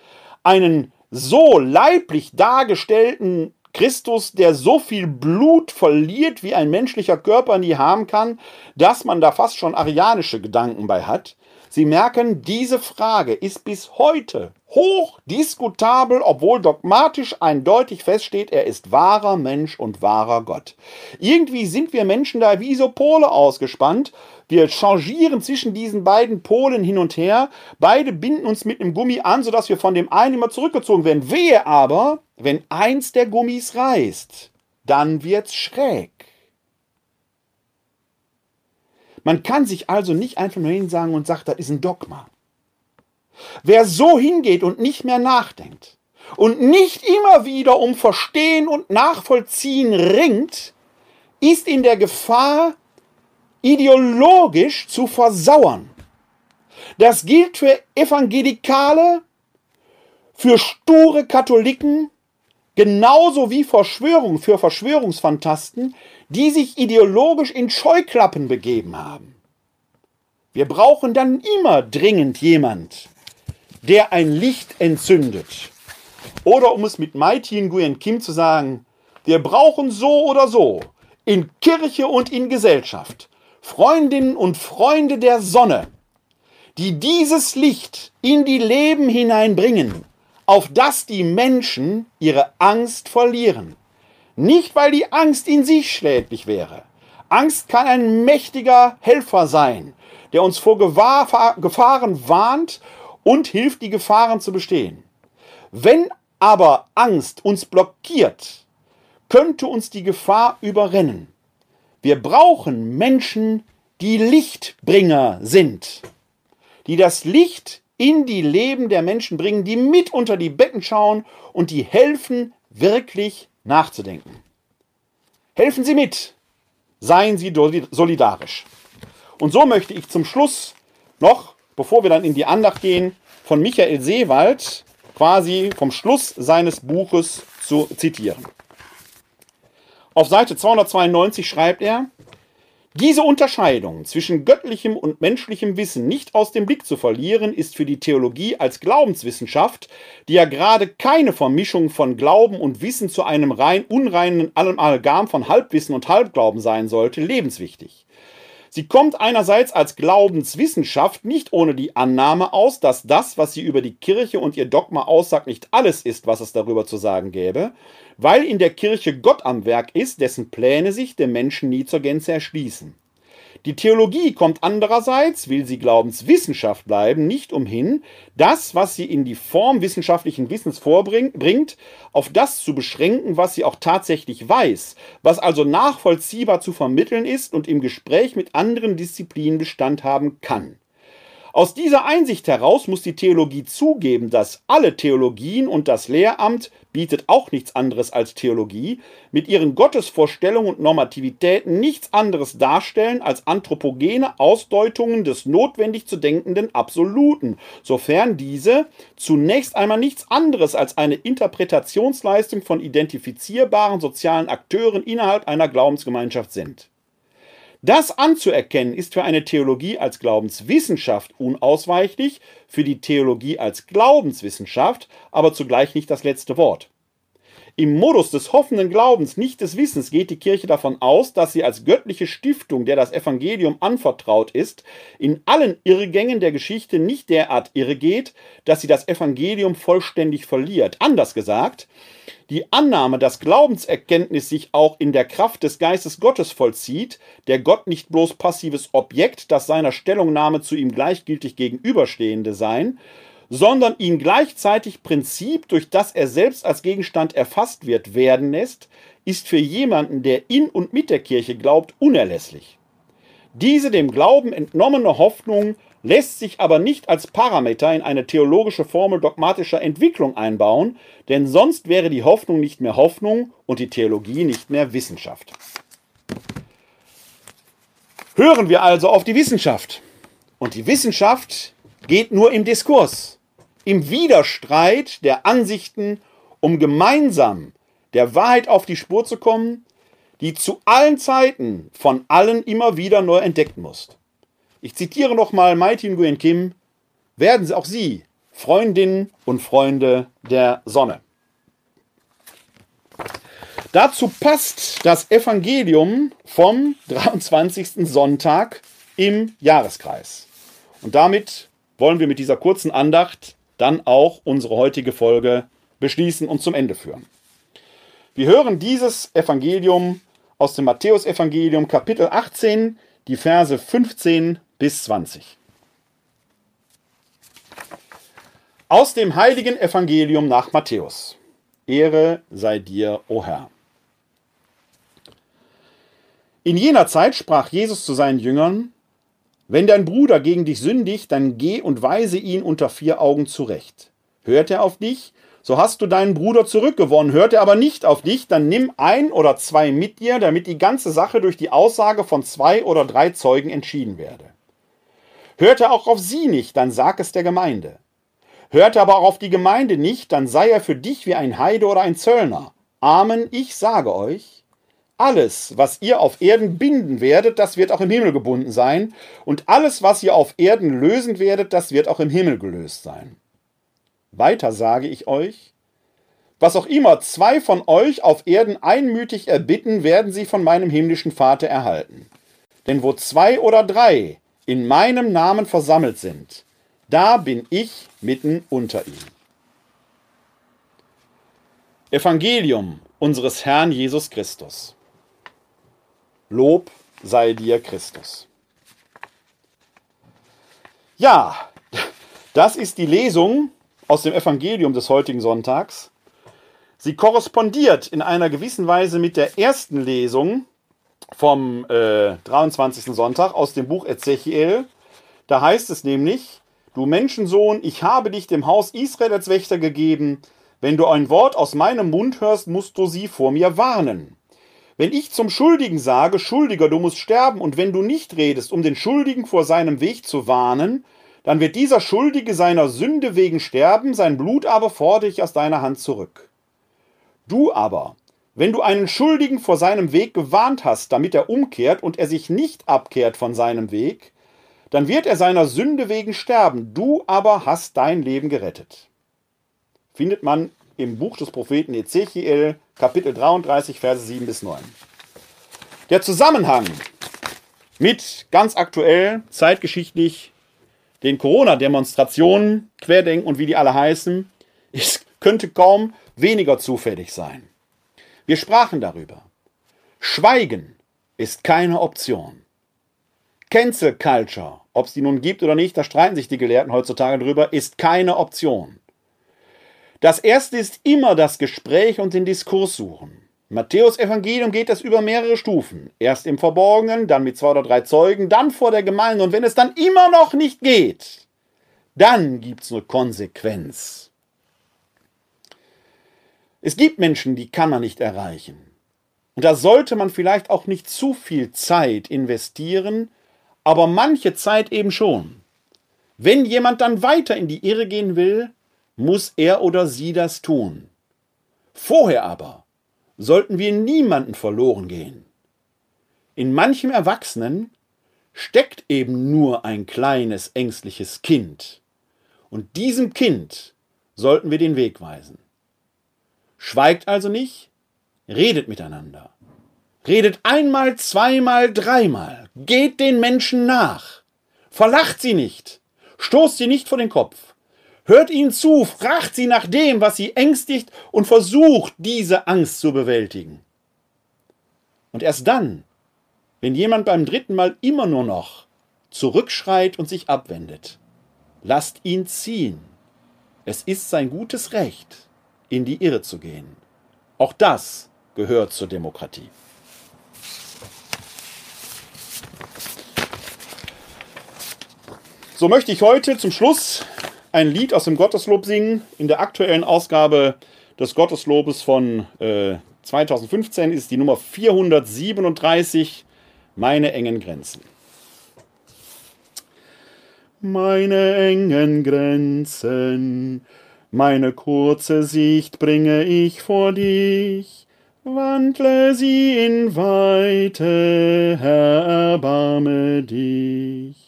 Speaker 1: einen so leiblich dargestellten Christus, der so viel Blut verliert, wie ein menschlicher Körper nie haben kann, dass man da fast schon arianische Gedanken bei hat. Sie merken, diese Frage ist bis heute hoch diskutabel, obwohl dogmatisch eindeutig feststeht, er ist wahrer Mensch und wahrer Gott. Irgendwie sind wir Menschen da wie so Pole ausgespannt. Wir changieren zwischen diesen beiden Polen hin und her. Beide binden uns mit einem Gummi an, sodass wir von dem einen immer zurückgezogen werden. Wehe aber, wenn eins der Gummis reißt, dann wird's schräg. Man kann sich also nicht einfach nur hinsagen und sagt, das ist ein Dogma. Wer so hingeht und nicht mehr nachdenkt und nicht immer wieder um Verstehen und Nachvollziehen ringt, ist in der Gefahr, ideologisch zu versauern. Das gilt für Evangelikale, für sture Katholiken, genauso wie Verschwörung für Verschwörungsfantasten, die sich ideologisch in Scheuklappen begeben haben. Wir brauchen dann immer dringend jemand, der ein Licht entzündet. Oder um es mit Mai Tien Nguyen Kim zu sagen, wir brauchen so oder so in Kirche und in Gesellschaft Freundinnen und Freunde der Sonne, die dieses Licht in die Leben hineinbringen, auf das die Menschen ihre Angst verlieren. Nicht, weil die Angst in sich schädlich wäre. Angst kann ein mächtiger Helfer sein, der uns vor Gefahren warnt und hilft, die Gefahren zu bestehen. Wenn aber Angst uns blockiert, könnte uns die Gefahr überrennen. Wir brauchen Menschen, die Lichtbringer sind, die das Licht in die Leben der Menschen bringen, die mit unter die Betten schauen und die helfen, wirklich nachzudenken. Helfen Sie mit. Seien Sie solidarisch. Und so möchte ich zum Schluss noch, bevor wir dann in die Andacht gehen, von Michael Seewald quasi vom Schluss seines Buches zu zitieren. Auf Seite 292 schreibt er, diese Unterscheidung zwischen göttlichem und menschlichem Wissen nicht aus dem Blick zu verlieren, ist für die Theologie als Glaubenswissenschaft, die ja gerade keine Vermischung von Glauben und Wissen zu einem rein unreinen Amalgam von Halbwissen und Halbglauben sein sollte, lebenswichtig. Sie kommt einerseits als Glaubenswissenschaft nicht ohne die Annahme aus, dass das, was sie über die Kirche und ihr Dogma aussagt, nicht alles ist, was es darüber zu sagen gäbe, weil in der Kirche Gott am Werk ist, dessen Pläne sich dem Menschen nie zur Gänze erschließen. Die Theologie kommt andererseits, will sie Glaubenswissenschaft bleiben, nicht umhin, das, was sie in die Form wissenschaftlichen Wissens vorbringt, auf das zu beschränken, was sie auch tatsächlich weiß, was also nachvollziehbar zu vermitteln ist und im Gespräch mit anderen Disziplinen Bestand haben kann. Aus dieser Einsicht heraus muss die Theologie zugeben, dass alle Theologien und das Lehramt bietet auch nichts anderes als Theologie, mit ihren Gottesvorstellungen und Normativitäten nichts anderes darstellen als anthropogene Ausdeutungen des notwendig zu denkenden Absoluten, sofern diese zunächst einmal nichts anderes als eine Interpretationsleistung von identifizierbaren sozialen Akteuren innerhalb einer Glaubensgemeinschaft sind. Das anzuerkennen ist für eine Theologie als Glaubenswissenschaft unausweichlich, für die Theologie als Glaubenswissenschaft aber zugleich nicht das letzte Wort. Im Modus des hoffenden Glaubens, nicht des Wissens, geht die Kirche davon aus, dass sie als göttliche Stiftung, der das Evangelium anvertraut ist, in allen Irrgängen der Geschichte nicht derart irregeht, dass sie das Evangelium vollständig verliert. Anders gesagt, die Annahme, dass Glaubenserkenntnis sich auch in der Kraft des Geistes Gottes vollzieht, der Gott nicht bloß passives Objekt, das seiner Stellungnahme zu ihm gleichgültig gegenüberstehende sein, sondern ihn gleichzeitig Prinzip, durch das er selbst als Gegenstand erfasst wird, werden lässt, ist für jemanden, der in und mit der Kirche glaubt, unerlässlich. Diese dem Glauben entnommene Hoffnung lässt sich aber nicht als Parameter in eine theologische Formel dogmatischer Entwicklung einbauen, denn sonst wäre die Hoffnung nicht mehr Hoffnung und die Theologie nicht mehr Wissenschaft. Hören wir also auf die Wissenschaft. Und die Wissenschaft geht nur im Diskurs im Widerstreit der Ansichten, um gemeinsam der Wahrheit auf die Spur zu kommen, die zu allen Zeiten von allen immer wieder neu entdeckt muss. Ich zitiere nochmal Mighty Nguyen Kim, werden Sie auch Sie Freundinnen und Freunde der Sonne. Dazu passt das Evangelium vom 23. Sonntag im Jahreskreis. Und damit wollen wir mit dieser kurzen Andacht dann auch unsere heutige Folge beschließen und zum Ende führen. Wir hören dieses Evangelium aus dem Matthäusevangelium Kapitel 18, die Verse 15 bis 20. Aus dem heiligen Evangelium nach Matthäus. Ehre sei dir, o Herr. In jener Zeit sprach Jesus zu seinen Jüngern, wenn dein Bruder gegen dich sündigt, dann geh und weise ihn unter vier Augen zurecht. Hört er auf dich, so hast du deinen Bruder zurückgewonnen. Hört er aber nicht auf dich, dann nimm ein oder zwei mit dir, damit die ganze Sache durch die Aussage von zwei oder drei Zeugen entschieden werde. Hört er auch auf sie nicht, dann sag es der Gemeinde. Hört er aber auch auf die Gemeinde nicht, dann sei er für dich wie ein Heide oder ein Zöllner. Amen, ich sage euch, alles, was ihr auf Erden binden werdet, das wird auch im Himmel gebunden sein. Und alles, was ihr auf Erden lösen werdet, das wird auch im Himmel gelöst sein. Weiter sage ich euch, was auch immer zwei von euch auf Erden einmütig erbitten, werden sie von meinem himmlischen Vater erhalten. Denn wo zwei oder drei in meinem Namen versammelt sind, da bin ich mitten unter ihnen. Evangelium unseres Herrn Jesus Christus. Lob sei dir Christus. Ja, das ist die Lesung aus dem Evangelium des heutigen Sonntags. Sie korrespondiert in einer gewissen Weise mit der ersten Lesung vom äh, 23. Sonntag aus dem Buch Ezechiel. Da heißt es nämlich, du Menschensohn, ich habe dich dem Haus Israel als Wächter gegeben. Wenn du ein Wort aus meinem Mund hörst, musst du sie vor mir warnen. Wenn ich zum Schuldigen sage, Schuldiger, du musst sterben, und wenn du nicht redest, um den Schuldigen vor seinem Weg zu warnen, dann wird dieser Schuldige seiner Sünde wegen sterben, sein Blut aber fordere ich aus deiner Hand zurück. Du aber, wenn du einen Schuldigen vor seinem Weg gewarnt hast, damit er umkehrt und er sich nicht abkehrt von seinem Weg, dann wird er seiner Sünde wegen sterben, du aber hast dein Leben gerettet. Findet man im Buch des Propheten Ezechiel, Kapitel 33, Verse 7 bis 9. Der Zusammenhang mit ganz aktuell, zeitgeschichtlich, den Corona-Demonstrationen, Querdenken und wie die alle heißen, es könnte kaum weniger zufällig sein. Wir sprachen darüber. Schweigen ist keine Option. Cancel Culture, ob es die nun gibt oder nicht, da streiten sich die Gelehrten heutzutage drüber, ist keine Option. Das erste ist immer das Gespräch und den Diskurs suchen. Matthäus Evangelium geht es über mehrere Stufen. Erst im Verborgenen, dann mit zwei oder drei Zeugen, dann vor der Gemeinde. Und wenn es dann immer noch nicht geht, dann gibt es eine Konsequenz. Es gibt Menschen, die kann man nicht erreichen. Und da sollte man vielleicht auch nicht zu viel Zeit investieren, aber manche Zeit eben schon. Wenn jemand dann weiter in die Irre gehen will, muss er oder sie das tun. Vorher aber sollten wir niemanden verloren gehen. In manchem Erwachsenen steckt eben nur ein kleines ängstliches Kind. Und diesem Kind sollten wir den Weg weisen. Schweigt also nicht, redet miteinander. Redet einmal, zweimal, dreimal. Geht den Menschen nach. Verlacht sie nicht. Stoßt sie nicht vor den Kopf. Hört ihnen zu, fragt sie nach dem, was sie ängstigt und versucht, diese Angst zu bewältigen. Und erst dann, wenn jemand beim dritten Mal immer nur noch zurückschreit und sich abwendet, lasst ihn ziehen. Es ist sein gutes Recht, in die Irre zu gehen. Auch das gehört zur Demokratie. So möchte ich heute zum Schluss ein Lied aus dem Gotteslob singen. In der aktuellen Ausgabe des Gotteslobes von äh, 2015 ist die Nummer 437, Meine engen Grenzen. Meine engen Grenzen, meine kurze Sicht bringe ich vor dich. Wandle sie in Weite, Herr, erbarme dich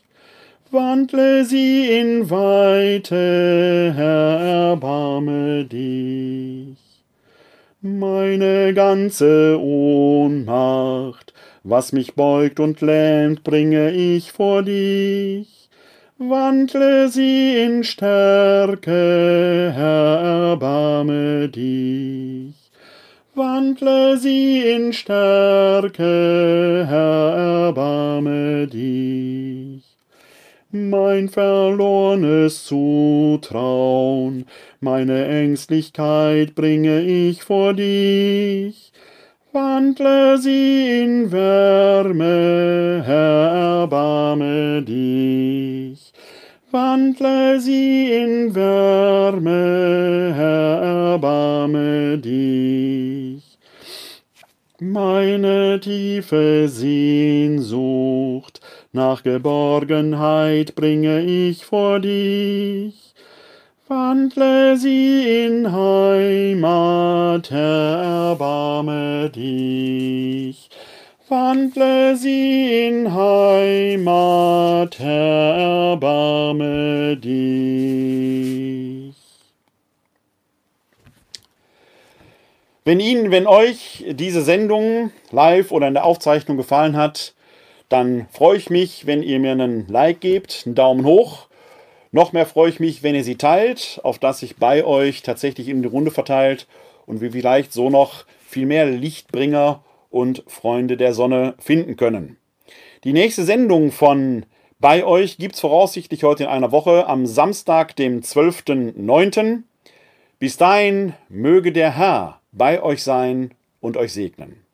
Speaker 1: wandle sie in Weite, Herr, erbarme dich. Meine ganze Ohnmacht, was mich beugt und lähmt, bringe ich vor dich. Wandle sie in Stärke, Herr, erbarme dich. Wandle sie in Stärke, Herr, erbarme dich mein verlornes Zutrauen, meine Ängstlichkeit bringe ich vor dich. Wandle sie in Wärme, Herr, erbarme dich. Wandle sie in Wärme, Herr, erbarme dich. Meine tiefe Sehnsucht, nach Geborgenheit bringe ich vor dich. Wandle sie in Heimat, Herr, erbarme dich. Wandle sie in Heimat, Herr, erbarme dich. Wenn Ihnen, wenn euch diese Sendung live oder in der Aufzeichnung gefallen hat, dann freue ich mich, wenn ihr mir einen Like gebt, einen Daumen hoch. Noch mehr freue ich mich, wenn ihr sie teilt, auf dass sich bei euch tatsächlich in die Runde verteilt und wir vielleicht so noch viel mehr Lichtbringer und Freunde der Sonne finden können. Die nächste Sendung von bei euch gibt es voraussichtlich heute in einer Woche am Samstag, dem 12.09. Bis dahin möge der Herr bei euch sein und euch segnen.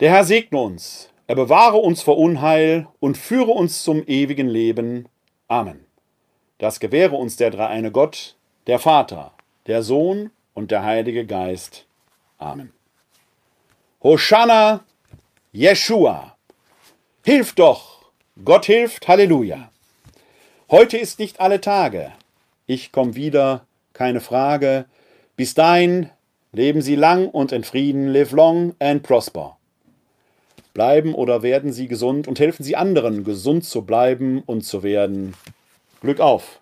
Speaker 1: Der Herr segne uns, er bewahre uns vor Unheil und führe uns zum ewigen Leben. Amen. Das gewähre uns der dreieine Gott, der Vater, der Sohn und der Heilige Geist. Amen. Hosanna, Jeshua. Hilf doch, Gott hilft, Halleluja. Heute ist nicht alle Tage. Ich komm wieder, keine Frage. Bis dahin leben Sie lang und in Frieden, live long and prosper. Bleiben oder werden Sie gesund und helfen Sie anderen, gesund zu bleiben und zu werden. Glück auf!